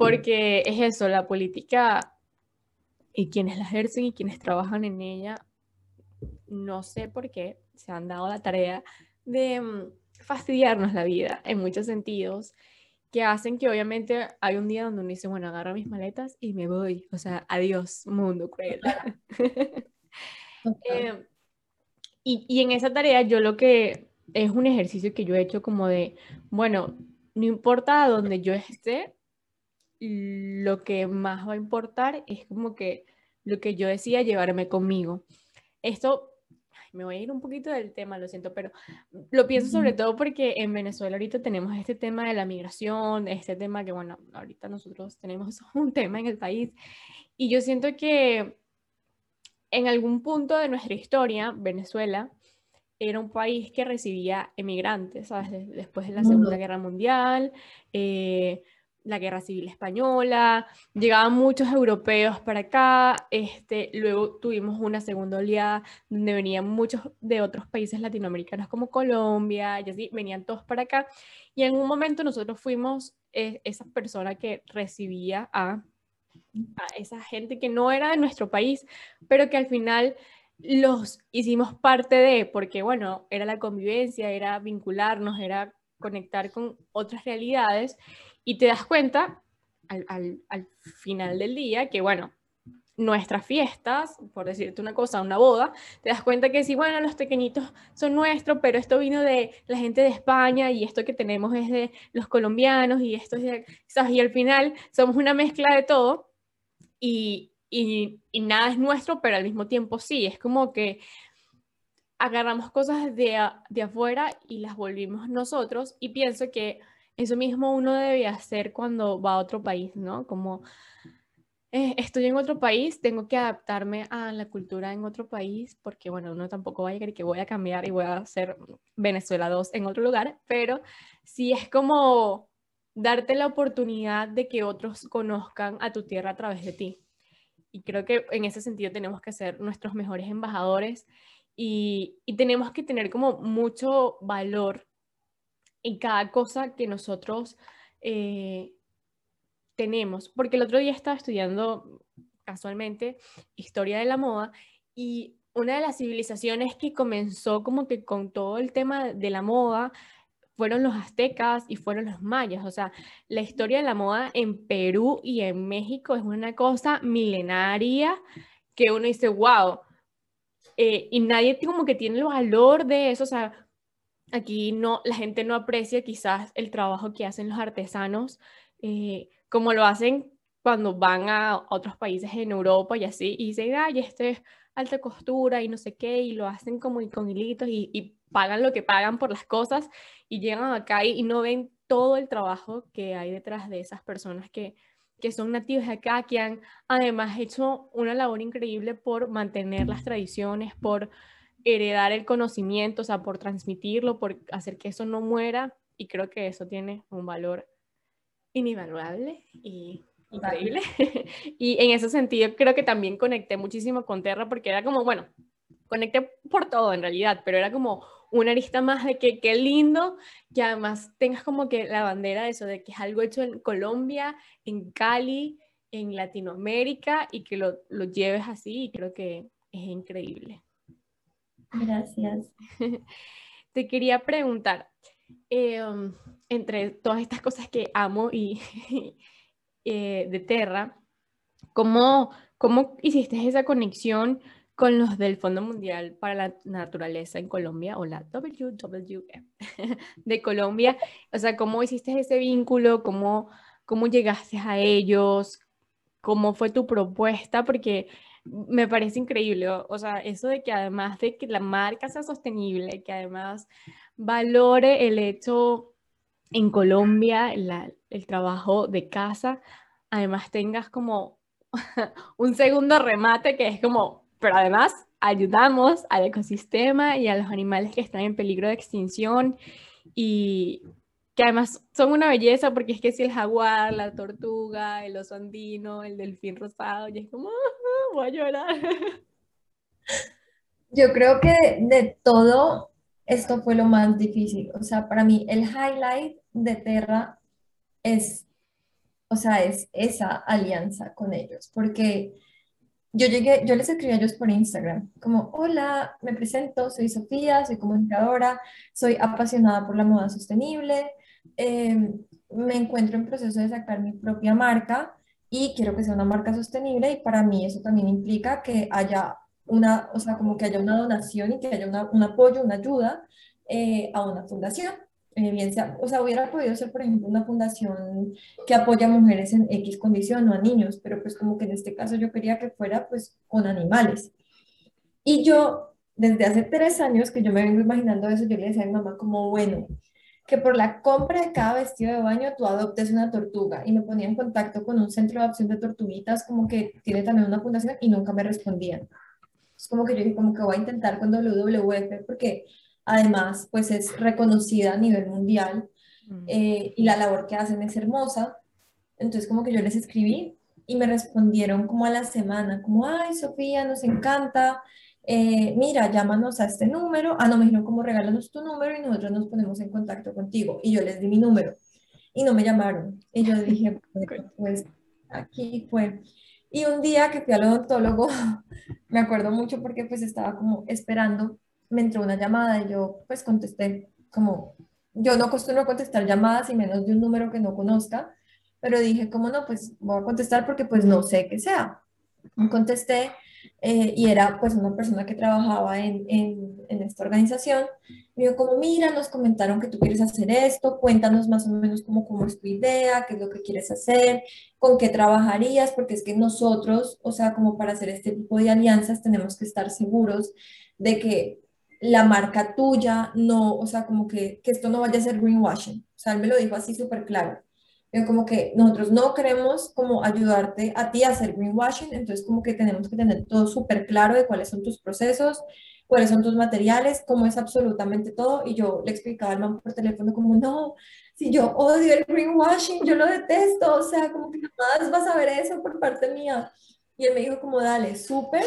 porque es eso, la política y quienes la ejercen y quienes trabajan en ella, no sé por qué se han dado la tarea de mm, fastidiarnos la vida en muchos sentidos, que hacen que obviamente hay un día donde uno dice, bueno, agarro mis maletas y me voy, o sea, adiós, mundo cruel. <laughs> eh, y, y en esa tarea yo lo que es un ejercicio que yo he hecho como de, bueno, no importa dónde yo esté, lo que más va a importar es como que lo que yo decía, llevarme conmigo. Esto, me voy a ir un poquito del tema, lo siento, pero lo pienso sobre todo porque en Venezuela ahorita tenemos este tema de la migración, este tema que, bueno, ahorita nosotros tenemos <laughs> un tema en el país. Y yo siento que en algún punto de nuestra historia, Venezuela era un país que recibía emigrantes, ¿sabes? Después de la Segunda Guerra Mundial, eh, la guerra civil española, llegaban muchos europeos para acá, este, luego tuvimos una segunda oleada donde venían muchos de otros países latinoamericanos como Colombia, y así, venían todos para acá, y en un momento nosotros fuimos eh, esa persona que recibía a, a esa gente que no era de nuestro país, pero que al final los hicimos parte de, porque bueno, era la convivencia, era vincularnos, era conectar con otras realidades y te das cuenta al, final del día que, bueno, nuestras fiestas, por decirte una cosa, una boda, te das cuenta que sí, bueno, los pequeñitos son nuestros, pero esto vino de la gente de España y esto que tenemos es de los colombianos y esto es de. Y al final somos una mezcla de todo y, y, y, nada es nuestro, pero al mismo tiempo sí, es como que agarramos cosas de, de afuera y las volvimos nosotros y pienso que eso mismo uno debe hacer cuando va a otro país, ¿no? Como eh, estoy en otro país, tengo que adaptarme a la cultura en otro país, porque bueno, uno tampoco va a llegar que voy a cambiar y voy a hacer Venezuela 2 en otro lugar, pero sí es como darte la oportunidad de que otros conozcan a tu tierra a través de ti. Y creo que en ese sentido tenemos que ser nuestros mejores embajadores y, tenemos que tener como mucho valor en cada cosa que nosotros eh, tenemos. Porque el otro día estaba estudiando casualmente historia de la moda y una de las civilizaciones que comenzó como que con todo el tema de la moda fueron los aztecas y fueron los mayas. O sea, la historia de la moda en Perú y en México es una cosa milenaria que uno dice, wow. Eh, y nadie como que tiene el valor de eso. O sea, aquí no, la gente no aprecia quizás el trabajo que hacen los artesanos eh, como lo hacen cuando van a otros países en Europa y así, y dicen, ay, este es alta costura y no sé qué, y lo hacen como con hilitos y, pagan lo que pagan por las cosas y llegan acá y, no ven todo el trabajo que hay detrás de esas personas que, que son nativos de acá, que han además hecho una labor increíble por mantener las tradiciones, por heredar el conocimiento, o sea, por transmitirlo, por hacer que eso no muera, y creo que eso tiene un valor invaluable y increíble. <laughs> y en ese sentido creo que también conecté muchísimo con Terra porque era como, bueno, conecté por todo en realidad, pero era como una arista más de que qué lindo que además tengas como que la bandera de eso, de que es algo hecho en Colombia, en Cali, en Latinoamérica y que lo, lo lleves así y creo que es increíble. Gracias. <laughs> Te quería preguntar, eh, entre todas estas cosas que amo y, <laughs> Eh, de Terra, ¿cómo, ¿cómo hiciste esa conexión con los del Fondo Mundial para la Naturaleza en Colombia o la WWF <laughs> de Colombia? O sea, ¿cómo hiciste ese vínculo? ¿Cómo, cómo llegaste a ellos? ¿Cómo fue tu propuesta? Porque me parece increíble, o sea, eso de que además de que la marca sea sostenible, que además valore el hecho en Colombia, el trabajo de casa, además tengas como <laughs> un segundo remate que es como, pero además ayudamos al ecosistema y a los animales que están en peligro de extinción y que además son una belleza porque es que si el jaguar, la tortuga, el oso andino, el delfín rosado, y es como, ah, voy a llorar. <laughs> Yo creo que de todo esto fue lo más difícil. O sea, para mí el highlight de Terra es, o sea, es esa alianza con ellos, porque yo llegué, yo les escribí a ellos por Instagram, como, hola, me presento, soy Sofía, soy comunicadora, soy apasionada por la moda sostenible, em, me encuentro en proceso de sacar mi propia marca y quiero que sea una marca sostenible y para mí eso también implica que haya una, o sea, como que haya una donación y que haya un apoyo, una ayuda eh, a una fundación. Eh, o sea, hubiera podido ser, por ejemplo, una fundación que apoya a mujeres en X condición o a niños, pero pues como que en este caso yo quería que fuera pues con animales. Y yo, desde hace tres años que yo me vengo imaginando eso, yo le decía a mi mamá como, bueno, que por la compra de cada vestido de baño tú adoptes una tortuga. Y me ponía en contacto con un centro de adopción de tortuguitas, como que tiene también una fundación, y nunca me respondían. Es como que yo dije, como que voy a intentar con WWF, porque además pues es reconocida a nivel mundial mm. eh, y la labor que hacen es hermosa. Entonces como que yo les escribí y me respondieron como a la semana, como, ay Sofía, nos encanta, eh, mira, llámanos a este número, ah, no, me dijeron como regálanos tu número y nosotros nos ponemos en contacto contigo. Y yo les di mi número y no me llamaron. Y yo dije, <laughs> pues aquí fue. Y un día que fui al odontólogo, <laughs> me acuerdo mucho porque pues estaba como esperando me entró una llamada y yo pues contesté como, yo no acostumbro a contestar llamadas y menos de un número que no conozca, pero dije, como no, pues voy a contestar porque pues no sé qué sea. Contesté eh, y era pues una persona que trabajaba en, en, esta organización. Me dijo como, mira, nos comentaron que tú quieres hacer esto, cuéntanos más o menos cómo, cómo es tu idea, qué es lo que quieres hacer, con qué trabajarías, porque es que nosotros, o sea, como para hacer este tipo de alianzas tenemos que estar seguros de que la marca tuya, no, o sea, como que, que esto no vaya a ser greenwashing. O sea, él me lo dijo así súper claro. Como que nosotros no queremos como ayudarte a ti a hacer greenwashing, entonces como que tenemos que tener todo súper claro de cuáles son tus procesos, cuáles son tus materiales, cómo es absolutamente todo. Y yo le explicaba al man por teléfono como, no, si yo odio el greenwashing, yo lo detesto, o sea, como que jamás vas a ver eso por parte mía. Y él me dijo como, dale, súper,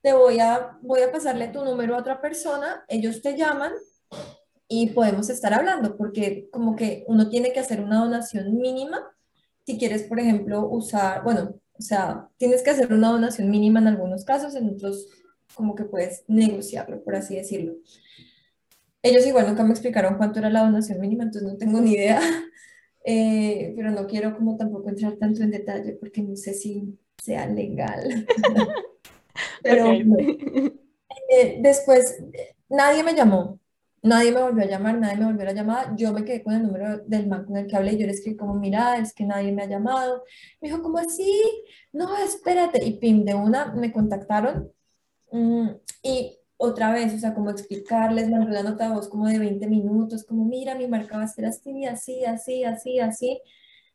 te voy a, voy a pasarle tu número a otra persona, ellos te llaman y podemos estar hablando, porque como que uno tiene que hacer una donación mínima si quieres, por ejemplo, usar, bueno, o sea, tienes que hacer una donación mínima en algunos casos, en otros como que puedes negociarlo, por así decirlo. Ellos igual nunca me explicaron cuánto era la donación mínima, entonces no tengo ni idea, <laughs> eh, pero no quiero como tampoco entrar tanto en detalle porque no sé si sea legal. <laughs> pero eh, después nadie me llamó, Nadie me volvió a llamar, nadie me volvió a llamar. Yo me quedé con el número del man con el que hablé y yo le escribí como, mira, es que nadie me ha llamado. Me dijo, como así? No, espérate. Y pim, de una me contactaron. Mm, y otra vez, o sea, como explicarles, mandé una nota de voz como de 20 minutos, como, mira, mi marca va a ser así, así, así, así, así.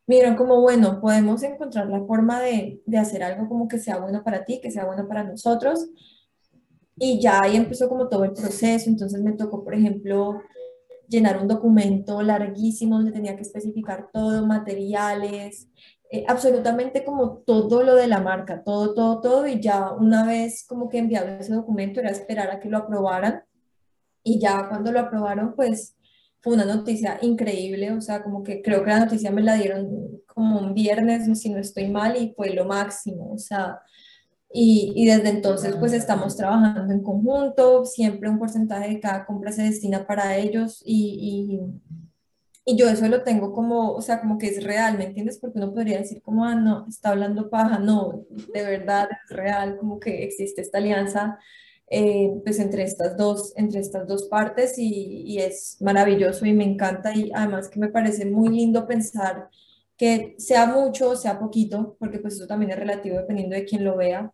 Miren, como, bueno, podemos encontrar la forma de, de hacer algo como que sea bueno para ti, que sea bueno para nosotros y ya ahí empezó como todo el proceso, entonces me tocó, por ejemplo, llenar un documento larguísimo donde tenía que especificar todo, materiales, eh, absolutamente como todo lo de la marca, todo, todo, todo, y ya una vez como que enviado ese documento era esperar a que lo aprobaran, y ya cuando lo aprobaron, pues fue una noticia increíble, o sea, como que creo que la noticia me la dieron como un viernes, si no estoy mal, y fue lo máximo, o sea, y, desde entonces pues estamos trabajando en conjunto, siempre un porcentaje de cada compra se destina para ellos y, y, y, yo eso lo tengo como, o sea, como que es real, ¿me entiendes? Porque uno podría decir como, ah, no, está hablando paja, no, de verdad es real, como que existe esta alianza eh, pues entre estas dos, entre estas dos partes y, y es maravilloso y me encanta y además que me parece muy lindo pensar que sea mucho o sea poquito, porque pues eso también es relativo dependiendo de quién lo vea,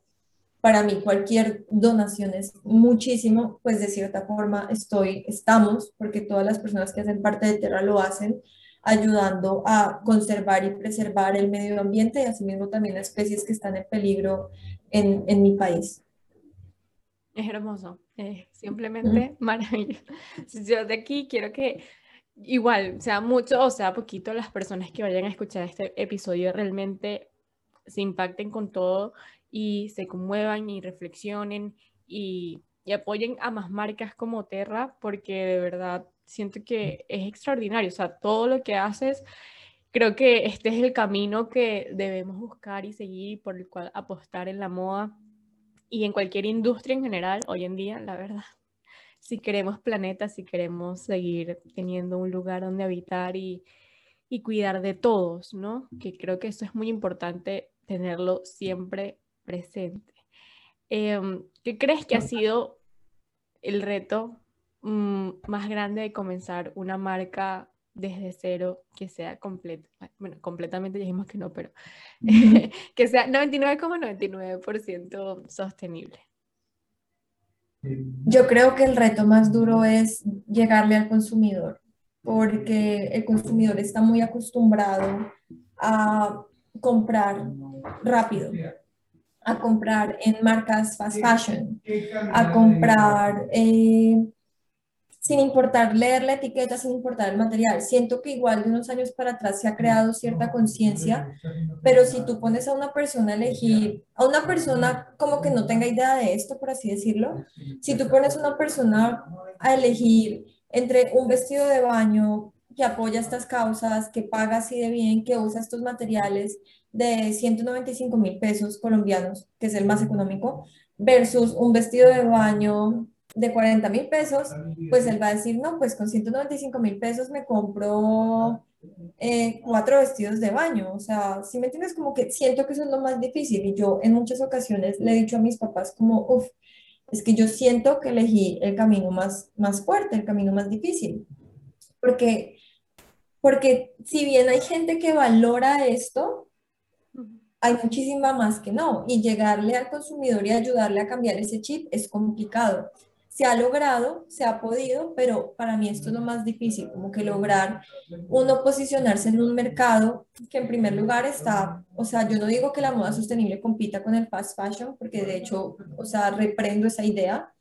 para mí cualquier donación es muchísimo, pues de cierta forma estoy, estamos, porque todas las personas que hacen parte de Terra lo hacen, ayudando a conservar y preservar el medio ambiente y asimismo también las especies que están en peligro en, en mi país. Es hermoso, es simplemente maravilloso. <laughs> Yo de aquí quiero que igual, sea mucho o sea poquito, las personas que vayan a escuchar este episodio realmente se impacten con todo y se conmuevan y reflexionen y, apoyen a más marcas como Terra, porque de verdad siento que es extraordinario. O sea, todo lo que haces, creo que este es el camino que debemos buscar y seguir por el cual apostar en la moda y en cualquier industria en general hoy en día, la verdad. Si queremos planeta, si queremos seguir teniendo un lugar donde habitar y, y cuidar de todos, ¿no? Que creo que eso es muy importante tenerlo siempre presente. Em, ¿Qué crees que ha sido el reto mm, más grande de comenzar una marca desde cero que sea completa? Bueno, completamente dijimos que no, pero <laughs> que sea 99,99% sostenible. Yo creo que el reto más duro es llegarle al consumidor, porque el consumidor está muy acostumbrado a comprar rápido a comprar en marcas fast fashion, a comprar eh, sin importar leer la etiqueta, sin importar el material. Siento que igual de unos años para atrás se ha creado cierta conciencia, pero si tú pones a una persona a elegir, a una persona como que no tenga idea de esto, por así decirlo, si tú pones a una persona a elegir entre un vestido de baño que apoya estas causas, que paga así de bien, que usa estos materiales, de 195 mil pesos colombianos, que es el más económico, versus un vestido de baño de 40 mil pesos, pues él va a decir, no, pues con 195 mil pesos me compro eh, cuatro vestidos de baño. O sea, si me entiendes, como que siento que eso es lo más difícil. Y yo en muchas ocasiones le he dicho a mis papás como, uff, es que yo siento que elegí el camino más, más fuerte, el camino más difícil. Porque, porque si bien hay gente que valora esto, hay muchísima más que no. Y llegarle al consumidor y ayudarle a cambiar ese chip es complicado. Se ha logrado, se ha podido, pero para mí esto es lo más difícil, como que lograr uno posicionarse en un mercado que en primer lugar está, o sea, yo no digo que la moda sostenible compita con el fast fashion, porque de hecho, o sea, reprendo esa idea,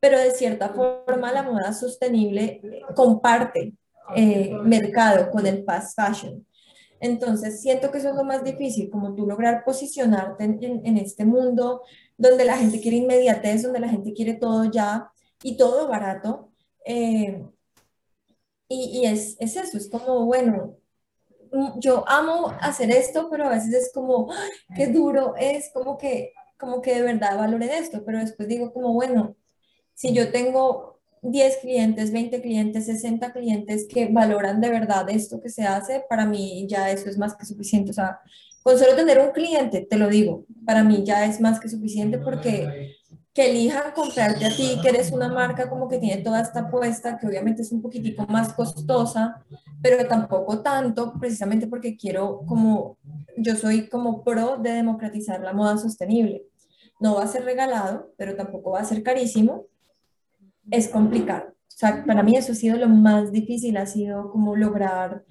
pero de cierta forma la moda sostenible comparte eh, mercado con el fast fashion. Entonces, siento que eso es lo más difícil, como tú lograr posicionarte en, este mundo donde la gente quiere inmediatez, donde la gente quiere todo ya y todo barato. Eh, y, es, es, eso, es como, bueno, mm, yo amo hacer esto, pero a veces es como, qué duro es, como que, como que de verdad valoren esto, pero después digo como, bueno, si yo tengo 10 clientes, 20 clientes, 60 clientes que valoran de verdad esto que se hace, para mí ya eso es más que suficiente. O sea, con solo tener un cliente, te lo digo, para mí ya es más que suficiente porque que elijan comprarte a ti, que eres una marca como que tiene toda esta apuesta, que obviamente es un poquitico más costosa, pero tampoco tanto, precisamente porque quiero como, yo soy como pro de democratizar la moda sostenible. No va a ser regalado, pero tampoco va a ser carísimo es complicado. O sea, para mí eso ha sido lo más difícil, ha sido como lograr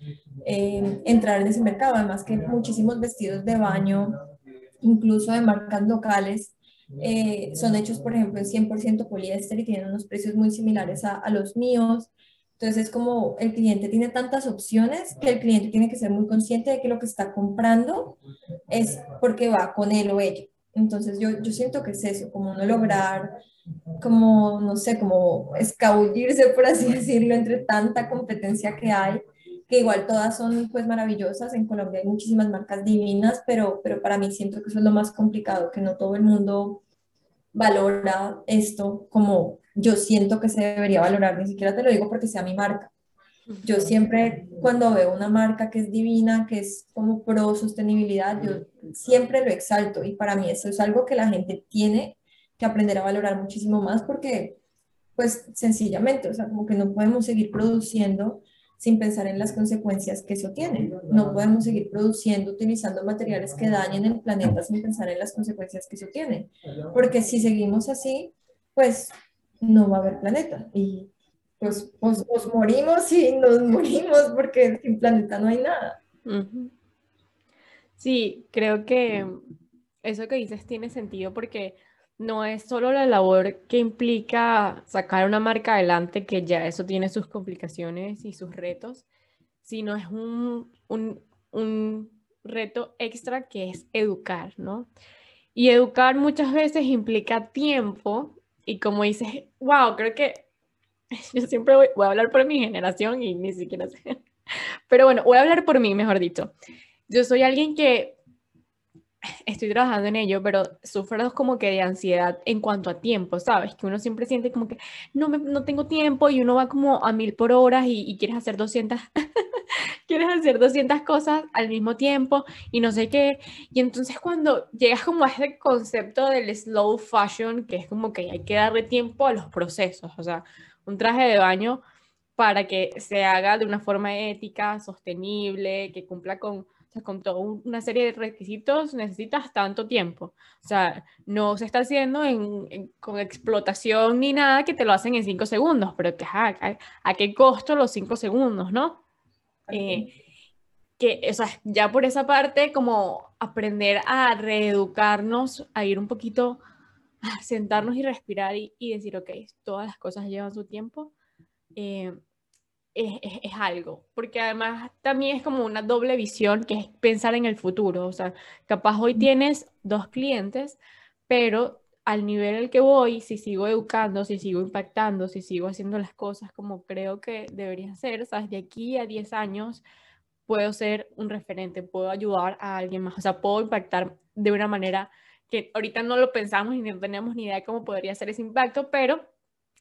eh, entrar en ese mercado. Además que muchísimos vestidos de baño, incluso de marcas locales, eh, son hechos, por ejemplo, en 100% poliéster y tienen unos precios muy similares a, a los míos. Entonces es como el cliente tiene tantas opciones que el cliente tiene que ser muy consciente de que lo que está comprando es porque va con él o ella. Entonces yo, yo siento que es eso, como no lograr como, no sé, como escabullirse, por así decirlo, entre tanta competencia que hay, que igual todas son pues maravillosas. En Colombia hay muchísimas marcas divinas, pero, pero para mí siento que eso es lo más complicado, que no todo el mundo valora esto como yo siento que se debería valorar, ni siquiera te lo digo porque sea mi marca. Yo siempre cuando veo una marca que es divina, que es como pro sostenibilidad, yo siempre lo exalto y para mí eso es algo que la gente tiene que aprender a valorar muchísimo más porque, pues sencillamente, o sea, como que no podemos seguir produciendo sin pensar en las consecuencias que eso tiene. No podemos seguir produciendo utilizando materiales que dañen el planeta sin pensar en las consecuencias que eso tiene. Porque si seguimos así, pues no va a haber planeta. Y pues, pues nos morimos y nos morimos porque sin planeta no hay nada. Sí, creo que eso que dices tiene sentido porque no es solo la labor que implica sacar una marca adelante, que ya eso tiene sus complicaciones y sus retos, sino es un, un, reto extra que es educar, ¿no? Y educar muchas veces implica tiempo y como dices, wow, creo que <laughs> yo siempre voy, voy, a hablar por mi generación y ni siquiera sé. <laughs> Pero bueno, voy a hablar por mí, mejor dicho. Yo soy alguien que estoy trabajando en ello, pero sufro como que de ansiedad en cuanto a tiempo, ¿sabes? Que uno siempre siente como que no, me, no tengo tiempo y uno va como a mil por hora y, y quieres hacer 200, <laughs> quieres hacer 200 cosas al mismo tiempo y no sé qué. Y entonces cuando llegas como a ese concepto del slow fashion, que es como que hay que darle tiempo a los procesos, o sea, un traje de baño para que se haga de una forma ética, sostenible, que cumpla con o sea, con toda una serie de requisitos necesitas tanto tiempo. O sea, no se está haciendo con explotación ni nada que te lo hacen en cinco segundos, pero que, a, qué costo los cinco segundos, ¿no? Eh, que, o sea, ya por esa parte, como aprender a reeducarnos, a ir un poquito, a sentarnos y respirar y, decir, ok, todas las cosas llevan su tiempo. Eh, es, algo, porque además también es como una doble visión que es pensar en el futuro, o sea, capaz hoy tienes dos clientes, pero al nivel al que voy, si sigo educando, si sigo impactando, si sigo haciendo las cosas como creo que debería ser, ¿sabes? De aquí a 10 años puedo ser un referente, puedo ayudar a alguien más, o sea, puedo impactar de una manera que ahorita no lo pensamos y no tenemos ni idea de cómo podría ser ese impacto, pero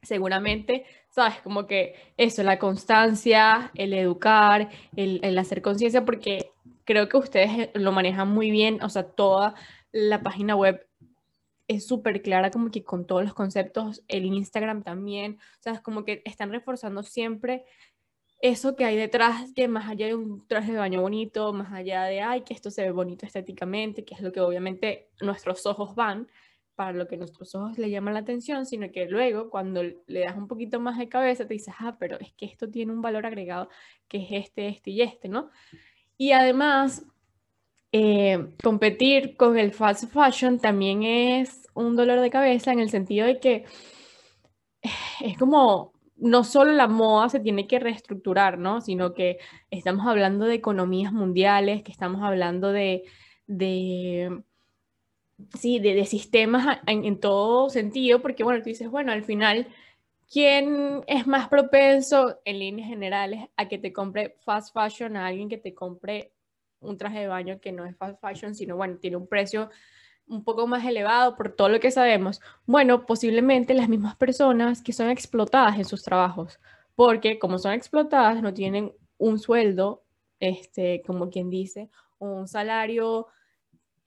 seguramente, sabes, como que eso, la constancia, el educar, el, hacer conciencia, porque creo que ustedes lo manejan muy bien, o sea, toda la página web es súper clara como que con todos los conceptos, el Instagram también, o como que están reforzando siempre eso que hay detrás, que más allá de un traje de baño bonito, más allá de, ay, que esto se ve bonito estéticamente, que es lo que obviamente nuestros ojos van, para lo que nuestros ojos le llaman la atención, sino que luego cuando le das un poquito más de cabeza te dices, ah, pero es que esto tiene un valor agregado que es este, este y este, ¿no? Y además, eh, competir con el fast fashion también es un dolor de cabeza en el sentido de que <sighs> es como no solo la moda se tiene que reestructurar, ¿no? Sino que estamos hablando de economías mundiales, que estamos hablando de, de sí, de, sistemas en, en, todo sentido, porque bueno, tú dices, bueno, al final, ¿quién es más propenso en líneas generales a que te compre fast fashion, a alguien que te compre un traje de baño que no es fast fashion, sino bueno, tiene un precio un poco más elevado por todo lo que sabemos, bueno, posiblemente las mismas personas que son explotadas en sus trabajos, porque como son explotadas no tienen un sueldo, este, como quien dice, un salario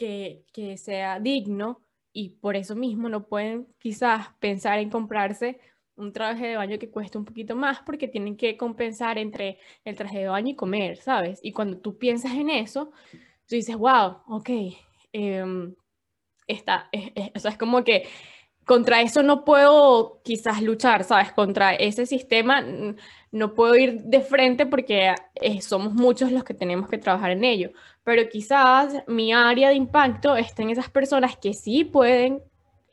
que, que sea digno y por eso mismo no pueden quizás pensar en comprarse un traje de baño que cueste un poquito más porque tienen que compensar entre el traje de baño y comer, ¿sabes? Y cuando tú piensas en eso, tú dices, wow, ok, eh, está, es, es, o sea, es como que contra eso no puedo quizás luchar, ¿sabes? Contra ese sistema no puedo ir de frente porque eh, somos muchos los que tenemos que trabajar en ello. Pero quizás mi área de impacto está en esas personas que sí pueden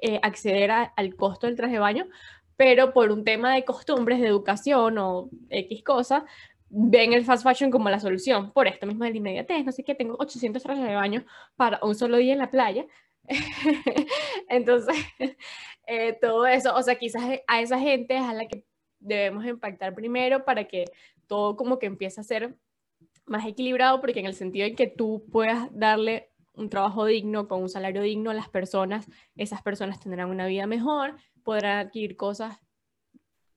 eh, acceder a, al costo del traje de baño, pero por un tema de costumbres, de educación o X cosa, ven el fast fashion como la solución. Por esto mismo de la inmediatez, no sé qué, tengo 800 trajes de baño para un solo día en la playa, <laughs> Entonces, <laughs> eh, todo eso, o sea, quizás a esa gente es a la que debemos impactar primero para que todo como que empiece a ser más equilibrado, porque en el sentido de que tú puedas darle un trabajo digno, con un salario digno a las personas, esas personas tendrán una vida mejor, podrán adquirir cosas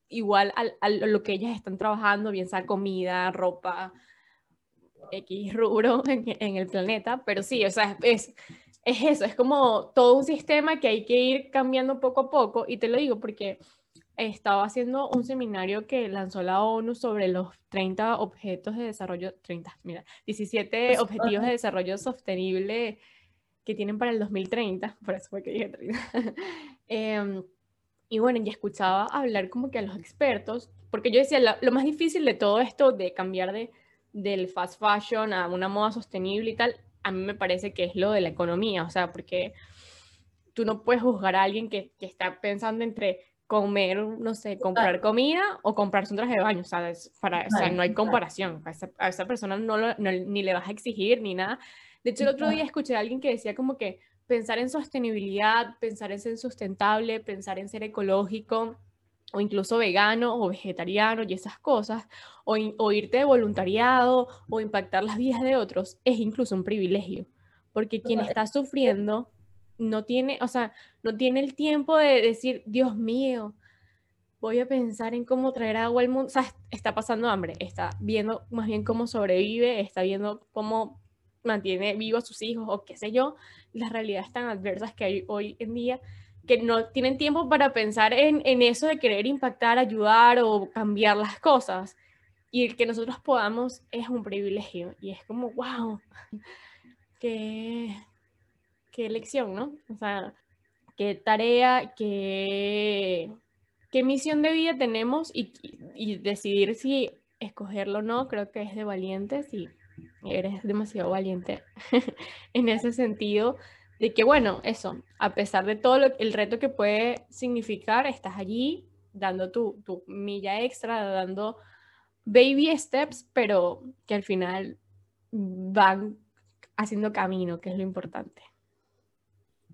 igual a, lo que ellas están trabajando, bien sea comida, ropa, X rubro <laughs> en, en, el planeta, pero sí, o sea, es, es eso, es como todo un sistema que hay que ir cambiando poco a poco. Y te lo digo porque estaba haciendo un seminario que lanzó la ONU sobre los 30 objetos de desarrollo, 30, mira, 17 pues, objetivos de desarrollo sostenible que tienen para el 2030, por eso fue que dije 30. <laughs> Em, y bueno, y escuchaba hablar como que a los expertos, porque yo decía, lo, lo más difícil de todo esto, de cambiar de, del fast fashion a una moda sostenible y tal, a mí me parece que es lo de la economía, o sea, porque tú no puedes juzgar a alguien que, que está pensando entre comer, no sé, comprar comida o comprarse un traje de baño, ¿sabes? Para, o sea, no hay comparación, a esa, a esa persona no, lo, ni le vas a exigir ni nada. De hecho, el otro día escuché a alguien que decía como que pensar en sostenibilidad, pensar en ser sustentable, pensar en ser ecológico, o incluso vegano o vegetariano y esas cosas, o, o, irte de voluntariado o impactar las vidas de otros, es incluso un privilegio, porque quien está sufriendo no tiene, o sea, no tiene el tiempo de decir, Dios mío, voy a pensar en cómo traer agua al mundo, o sea, está pasando hambre, está viendo más bien cómo sobrevive, está viendo cómo mantiene vivos a sus hijos o qué sé yo, las realidades tan adversas que hay hoy en día que no tienen tiempo para pensar en, en, eso de querer impactar, ayudar o cambiar las cosas. Y el que nosotros podamos es un privilegio. Y es como, wow, qué, qué lección, ¿no? O sea, qué tarea, qué, qué misión de vida tenemos y, y decidir si escogerlo o no, creo que es de valientes y eres demasiado valiente <laughs> en ese sentido de que, bueno, eso, a pesar de todo el reto que puede significar, estás allí dando tu, tu milla extra, dando baby steps, pero que al final van haciendo camino, que es lo importante.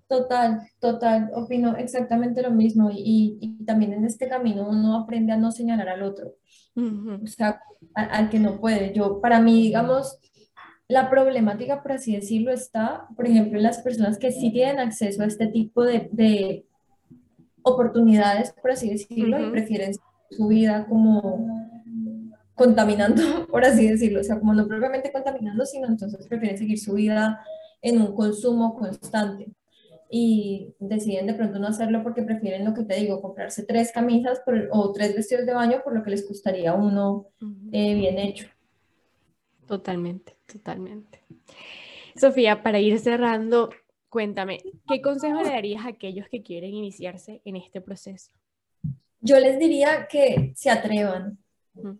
Total, total, opino exactamente lo mismo y, y, también en este camino uno aprende a no señalar al otro, o sea, al que no puede. Yo, para mí, digamos, la problemática, por así decirlo, está, por ejemplo, en las personas que sí tienen acceso a este tipo de, oportunidades, por así decirlo, y prefieren su vida como contaminando, <laughs> por así decirlo, o sea, como no propiamente contaminando, sino entonces prefieren seguir su vida en un consumo constante y deciden de pronto no hacerlo porque prefieren lo que te digo, comprarse tres camisas o tres vestidos de baño por lo que les costaría uno eh, bien hecho. Totalmente, totalmente. Sofía, para ir cerrando, cuéntame, ¿qué consejo le darías a aquellos que quieren iniciarse en este proceso? Yo les diría que se atrevan,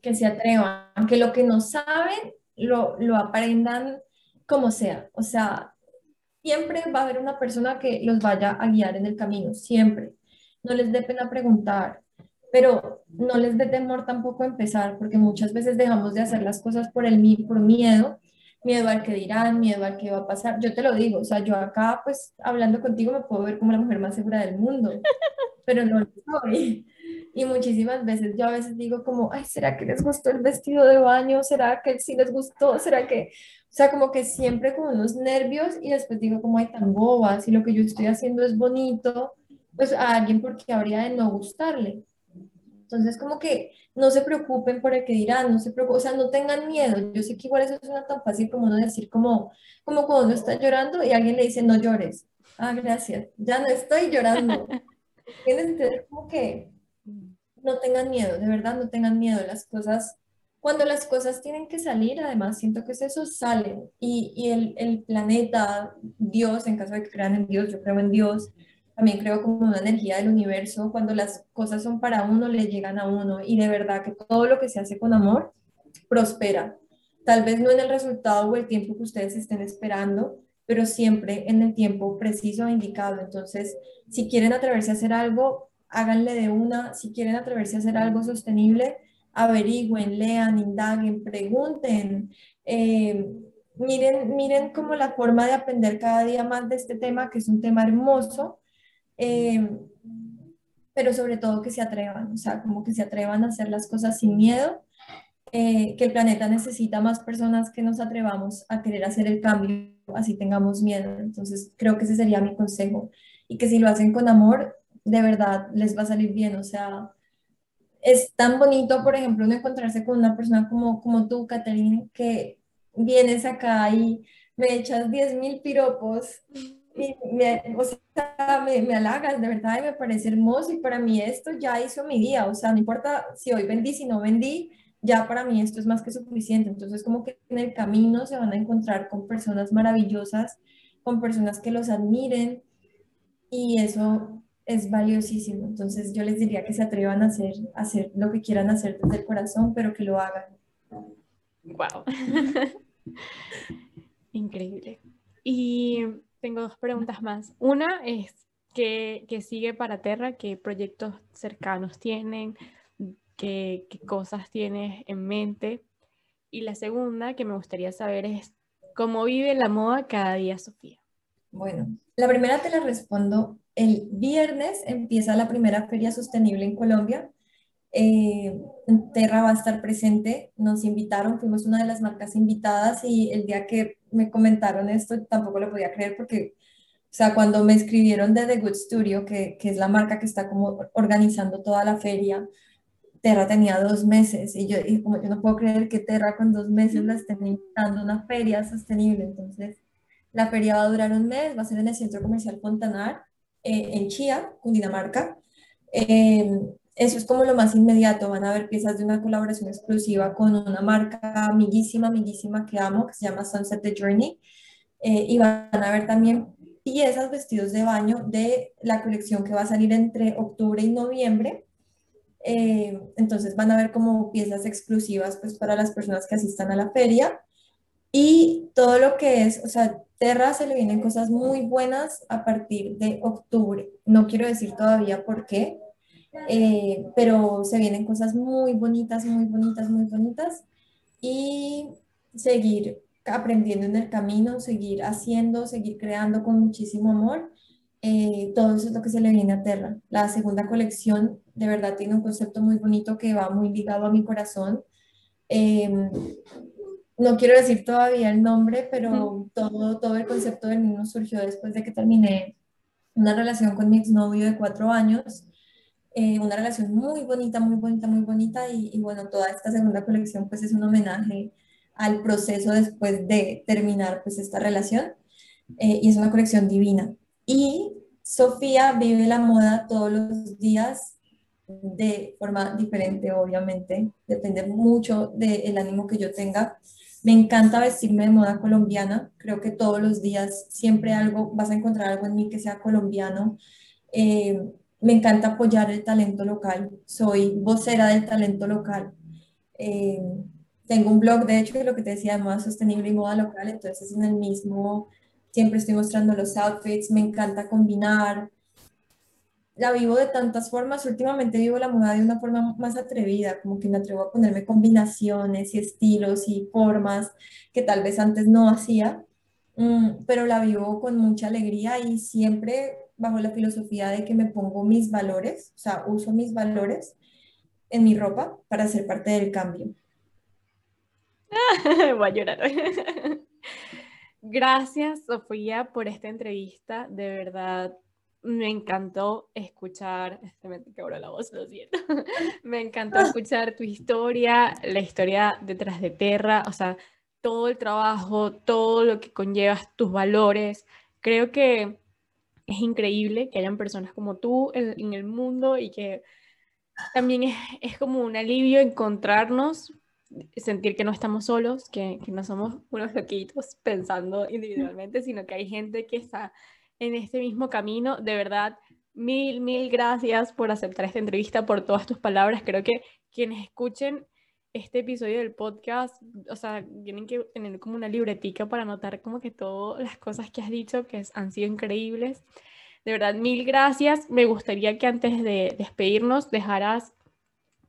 que se atrevan, que lo que no saben lo, lo aprendan como sea. O sea, siempre va a haber una persona que los vaya a guiar en el camino, siempre. No les dé pena preguntar, pero no les dé temor tampoco empezar, porque muchas veces dejamos de hacer las cosas por el por miedo, miedo al que dirán, miedo al que va a pasar. Yo te lo digo, o sea, yo acá pues hablando contigo me puedo ver como la mujer más segura del mundo, <laughs> pero no lo soy. Y muchísimas veces yo a veces digo como, ay, ¿será que les gustó el vestido de baño? ¿Será que sí les gustó? ¿Será que, o sea, como que siempre con unos nervios y después digo como, ay, tan boba, si lo que yo estoy haciendo es bonito, pues a alguien porque habría de no gustarle. Entonces, como que no se preocupen por el que dirán, no se preocupen, o sea, no tengan miedo. Yo sé que igual eso es una tan fácil como uno decir, como, como cuando uno está llorando y alguien le dice, no llores. Ah, gracias, ya no estoy llorando. <laughs> Tienes como que no tengan miedo, de verdad, no tengan miedo. Las cosas, cuando las cosas tienen que salir, además, siento que es eso, salen. Y, y el, el planeta, Dios, en caso de que crean en Dios, yo creo en Dios, también creo como una energía del universo, cuando las cosas son para uno, le llegan a uno y de verdad que todo lo que se hace con amor prospera. Tal vez no en el resultado o el tiempo que ustedes estén esperando, pero siempre en el tiempo preciso e indicado. Entonces, si quieren atreverse a hacer algo, háganle de una. Si quieren atreverse a hacer algo sostenible, averigüen, lean, indaguen, pregunten. Eh, miren, miren como la forma de aprender cada día más de este tema, que es un tema hermoso Em, pero sobre todo que se atrevan, o sea, como que se atrevan a hacer las cosas sin miedo, eh, que el planeta necesita más personas que nos atrevamos a querer hacer el cambio, así tengamos miedo. Entonces, creo que ese sería mi consejo. Y que si lo hacen con amor, de verdad les va a salir bien, o sea, es tan bonito, por ejemplo, no encontrarse con una persona como, como tú, Catherine, que vienes acá y me echas 10 mil piropos y me, o sea, me, me, halagas, de verdad, y me parece hermoso. Y para mí esto ya hizo mi día. O sea, no importa si hoy vendí, si no vendí, ya para mí esto es más que suficiente. Entonces, como que en el camino se van a encontrar con personas maravillosas, con personas que los admiren. Y eso es valiosísimo. Entonces, yo les diría que se atrevan a hacer, a hacer lo que quieran hacer desde el corazón, pero que lo hagan. Wow. <laughs> Increíble. Y tengo dos preguntas más. Una es, ¿qué, sigue para Terra? ¿Qué proyectos cercanos tienen? ¿Qué, ¿Qué cosas tienes en mente? Y la segunda que me gustaría saber es, ¿cómo vive la moda cada día, Sofía? Bueno, la primera te la respondo. El viernes empieza la primera feria sostenible en Colombia. Eh, Terra va a estar presente, nos invitaron, fuimos una de las marcas invitadas y el día que me comentaron esto tampoco lo podía creer porque, o sea, cuando me escribieron de The Good Studio, que, es la marca que está como organizando toda la feria, Terra tenía dos meses y yo como yo no puedo creer que Terra con dos meses la estén invitando a una feria sostenible, entonces la feria va a durar un mes, va a ser en el Centro Comercial Fontanar, eh, en Chía, Cundinamarca. Eh, eso es como lo más inmediato. Van a ver piezas de una colaboración exclusiva con una marca amiguísima, amiguísima que amo, que se llama Sunset The Journey. Eh, y van a ver también piezas, vestidos de baño de la colección que va a salir entre octubre y noviembre. Eh, entonces van a ver como piezas exclusivas pues para las personas que asistan a la feria. Y todo lo que es, o sea, Terra se le vienen cosas muy buenas a partir de octubre. No quiero decir todavía por qué, eh, pero se vienen cosas muy bonitas, muy bonitas, muy bonitas y seguir aprendiendo en el camino, seguir haciendo, seguir creando con muchísimo amor. Eh, todo eso es lo que se le viene a Terra. La segunda colección de verdad tiene un concepto muy bonito que va muy ligado a mi corazón. Em, no quiero decir todavía el nombre, pero todo, todo el concepto del mismo surgió después de que terminé una relación con mi exnovio de cuatro años eh, una relación muy bonita, muy bonita, muy bonita y, bueno, toda esta segunda colección pues es un homenaje al proceso después de terminar pues esta relación eh, y es una colección divina. Y Sofía vive la moda todos los días de forma diferente, obviamente, depende mucho del ánimo que yo tenga. Me encanta vestirme de moda colombiana, creo que todos los días siempre algo, vas a encontrar algo en mí que sea colombiano. Eh, me encanta apoyar el talento local, soy vocera del talento local. Eh, tengo un blog, de hecho, lo que te decía, de moda sostenible y moda local, entonces en el mismo siempre estoy mostrando los outfits, me encanta combinar. La vivo de tantas formas. Últimamente vivo la moda de una forma más atrevida, como que me atrevo a ponerme combinaciones y estilos y formas que tal vez antes no hacía, mm, pero la vivo con mucha alegría y siempre bajo la filosofía de que me pongo mis valores, o sea, uso mis valores en mi ropa para ser parte del cambio. <laughs> Voy a llorar. <laughs> Gracias, Sofía, por esta entrevista. De verdad, me encantó escuchar, <laughs> este me quebró la voz, lo siento. <laughs> me encantó <laughs> escuchar tu historia, la historia detrás de Terra, o sea, todo el trabajo, todo lo que conllevas, tus valores. Creo que es increíble que hayan personas como tú en, el mundo y que también es, es, como un alivio encontrarnos, sentir que no estamos solos, que, que no somos unos loquitos pensando individualmente, sino que hay gente que está en este mismo camino. De verdad, mil, mil gracias por aceptar esta entrevista, por todas tus palabras. Creo que quienes escuchen este episodio del podcast, o sea, tienen que tener como una libretica para anotar como que todas las cosas que has dicho que han sido increíbles. De verdad, mil gracias. Me gustaría que antes de despedirnos dejaras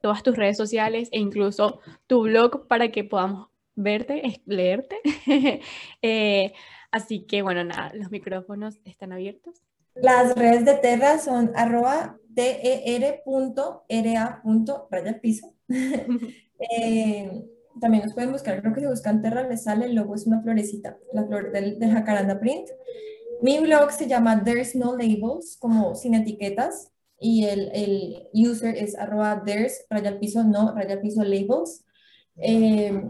todas tus redes sociales e incluso tu blog para que podamos verte, leerte. <laughs> eh, Así que bueno, nada, los micrófonos están abiertos. Las redes de Terra son arroba ter.ra. piso. <laughs> eh, también nos pueden buscar, creo que si buscan Terra les sale, el logo es una florecita, la flor del, del jacaranda print. Mi blog se llama There's No Labels, como sin etiquetas, y el, el user es arroba there's, raya piso, no, raya piso labels. Eh,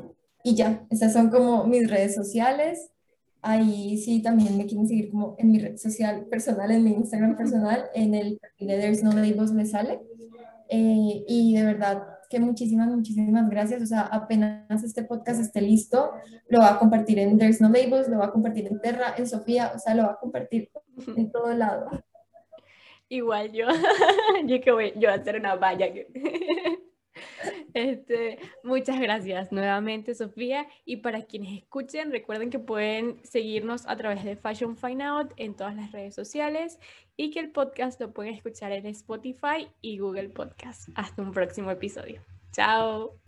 y ya, esas son como mis redes sociales. Ahí sí también me quieren seguir como en mi red social personal, en mi Instagram personal, en el perfil de There's No Labels me sale. Eh, y de verdad que muchísimas, muchísimas gracias. O sea, apenas este podcast esté listo, lo va a compartir en There's No Labels, lo va a compartir en Terra, en Sofía, o sea, lo va a compartir en todo lado. Igual yo, <laughs> yo que voy, yo a hacer una valla. <laughs> Este, muchas gracias nuevamente, Sofía. Y para quienes escuchen, recuerden que pueden seguirnos a través de Fashion Find Out en todas las redes sociales y que el podcast lo pueden escuchar en Spotify y Google Podcast. Hasta un próximo episodio. Chao.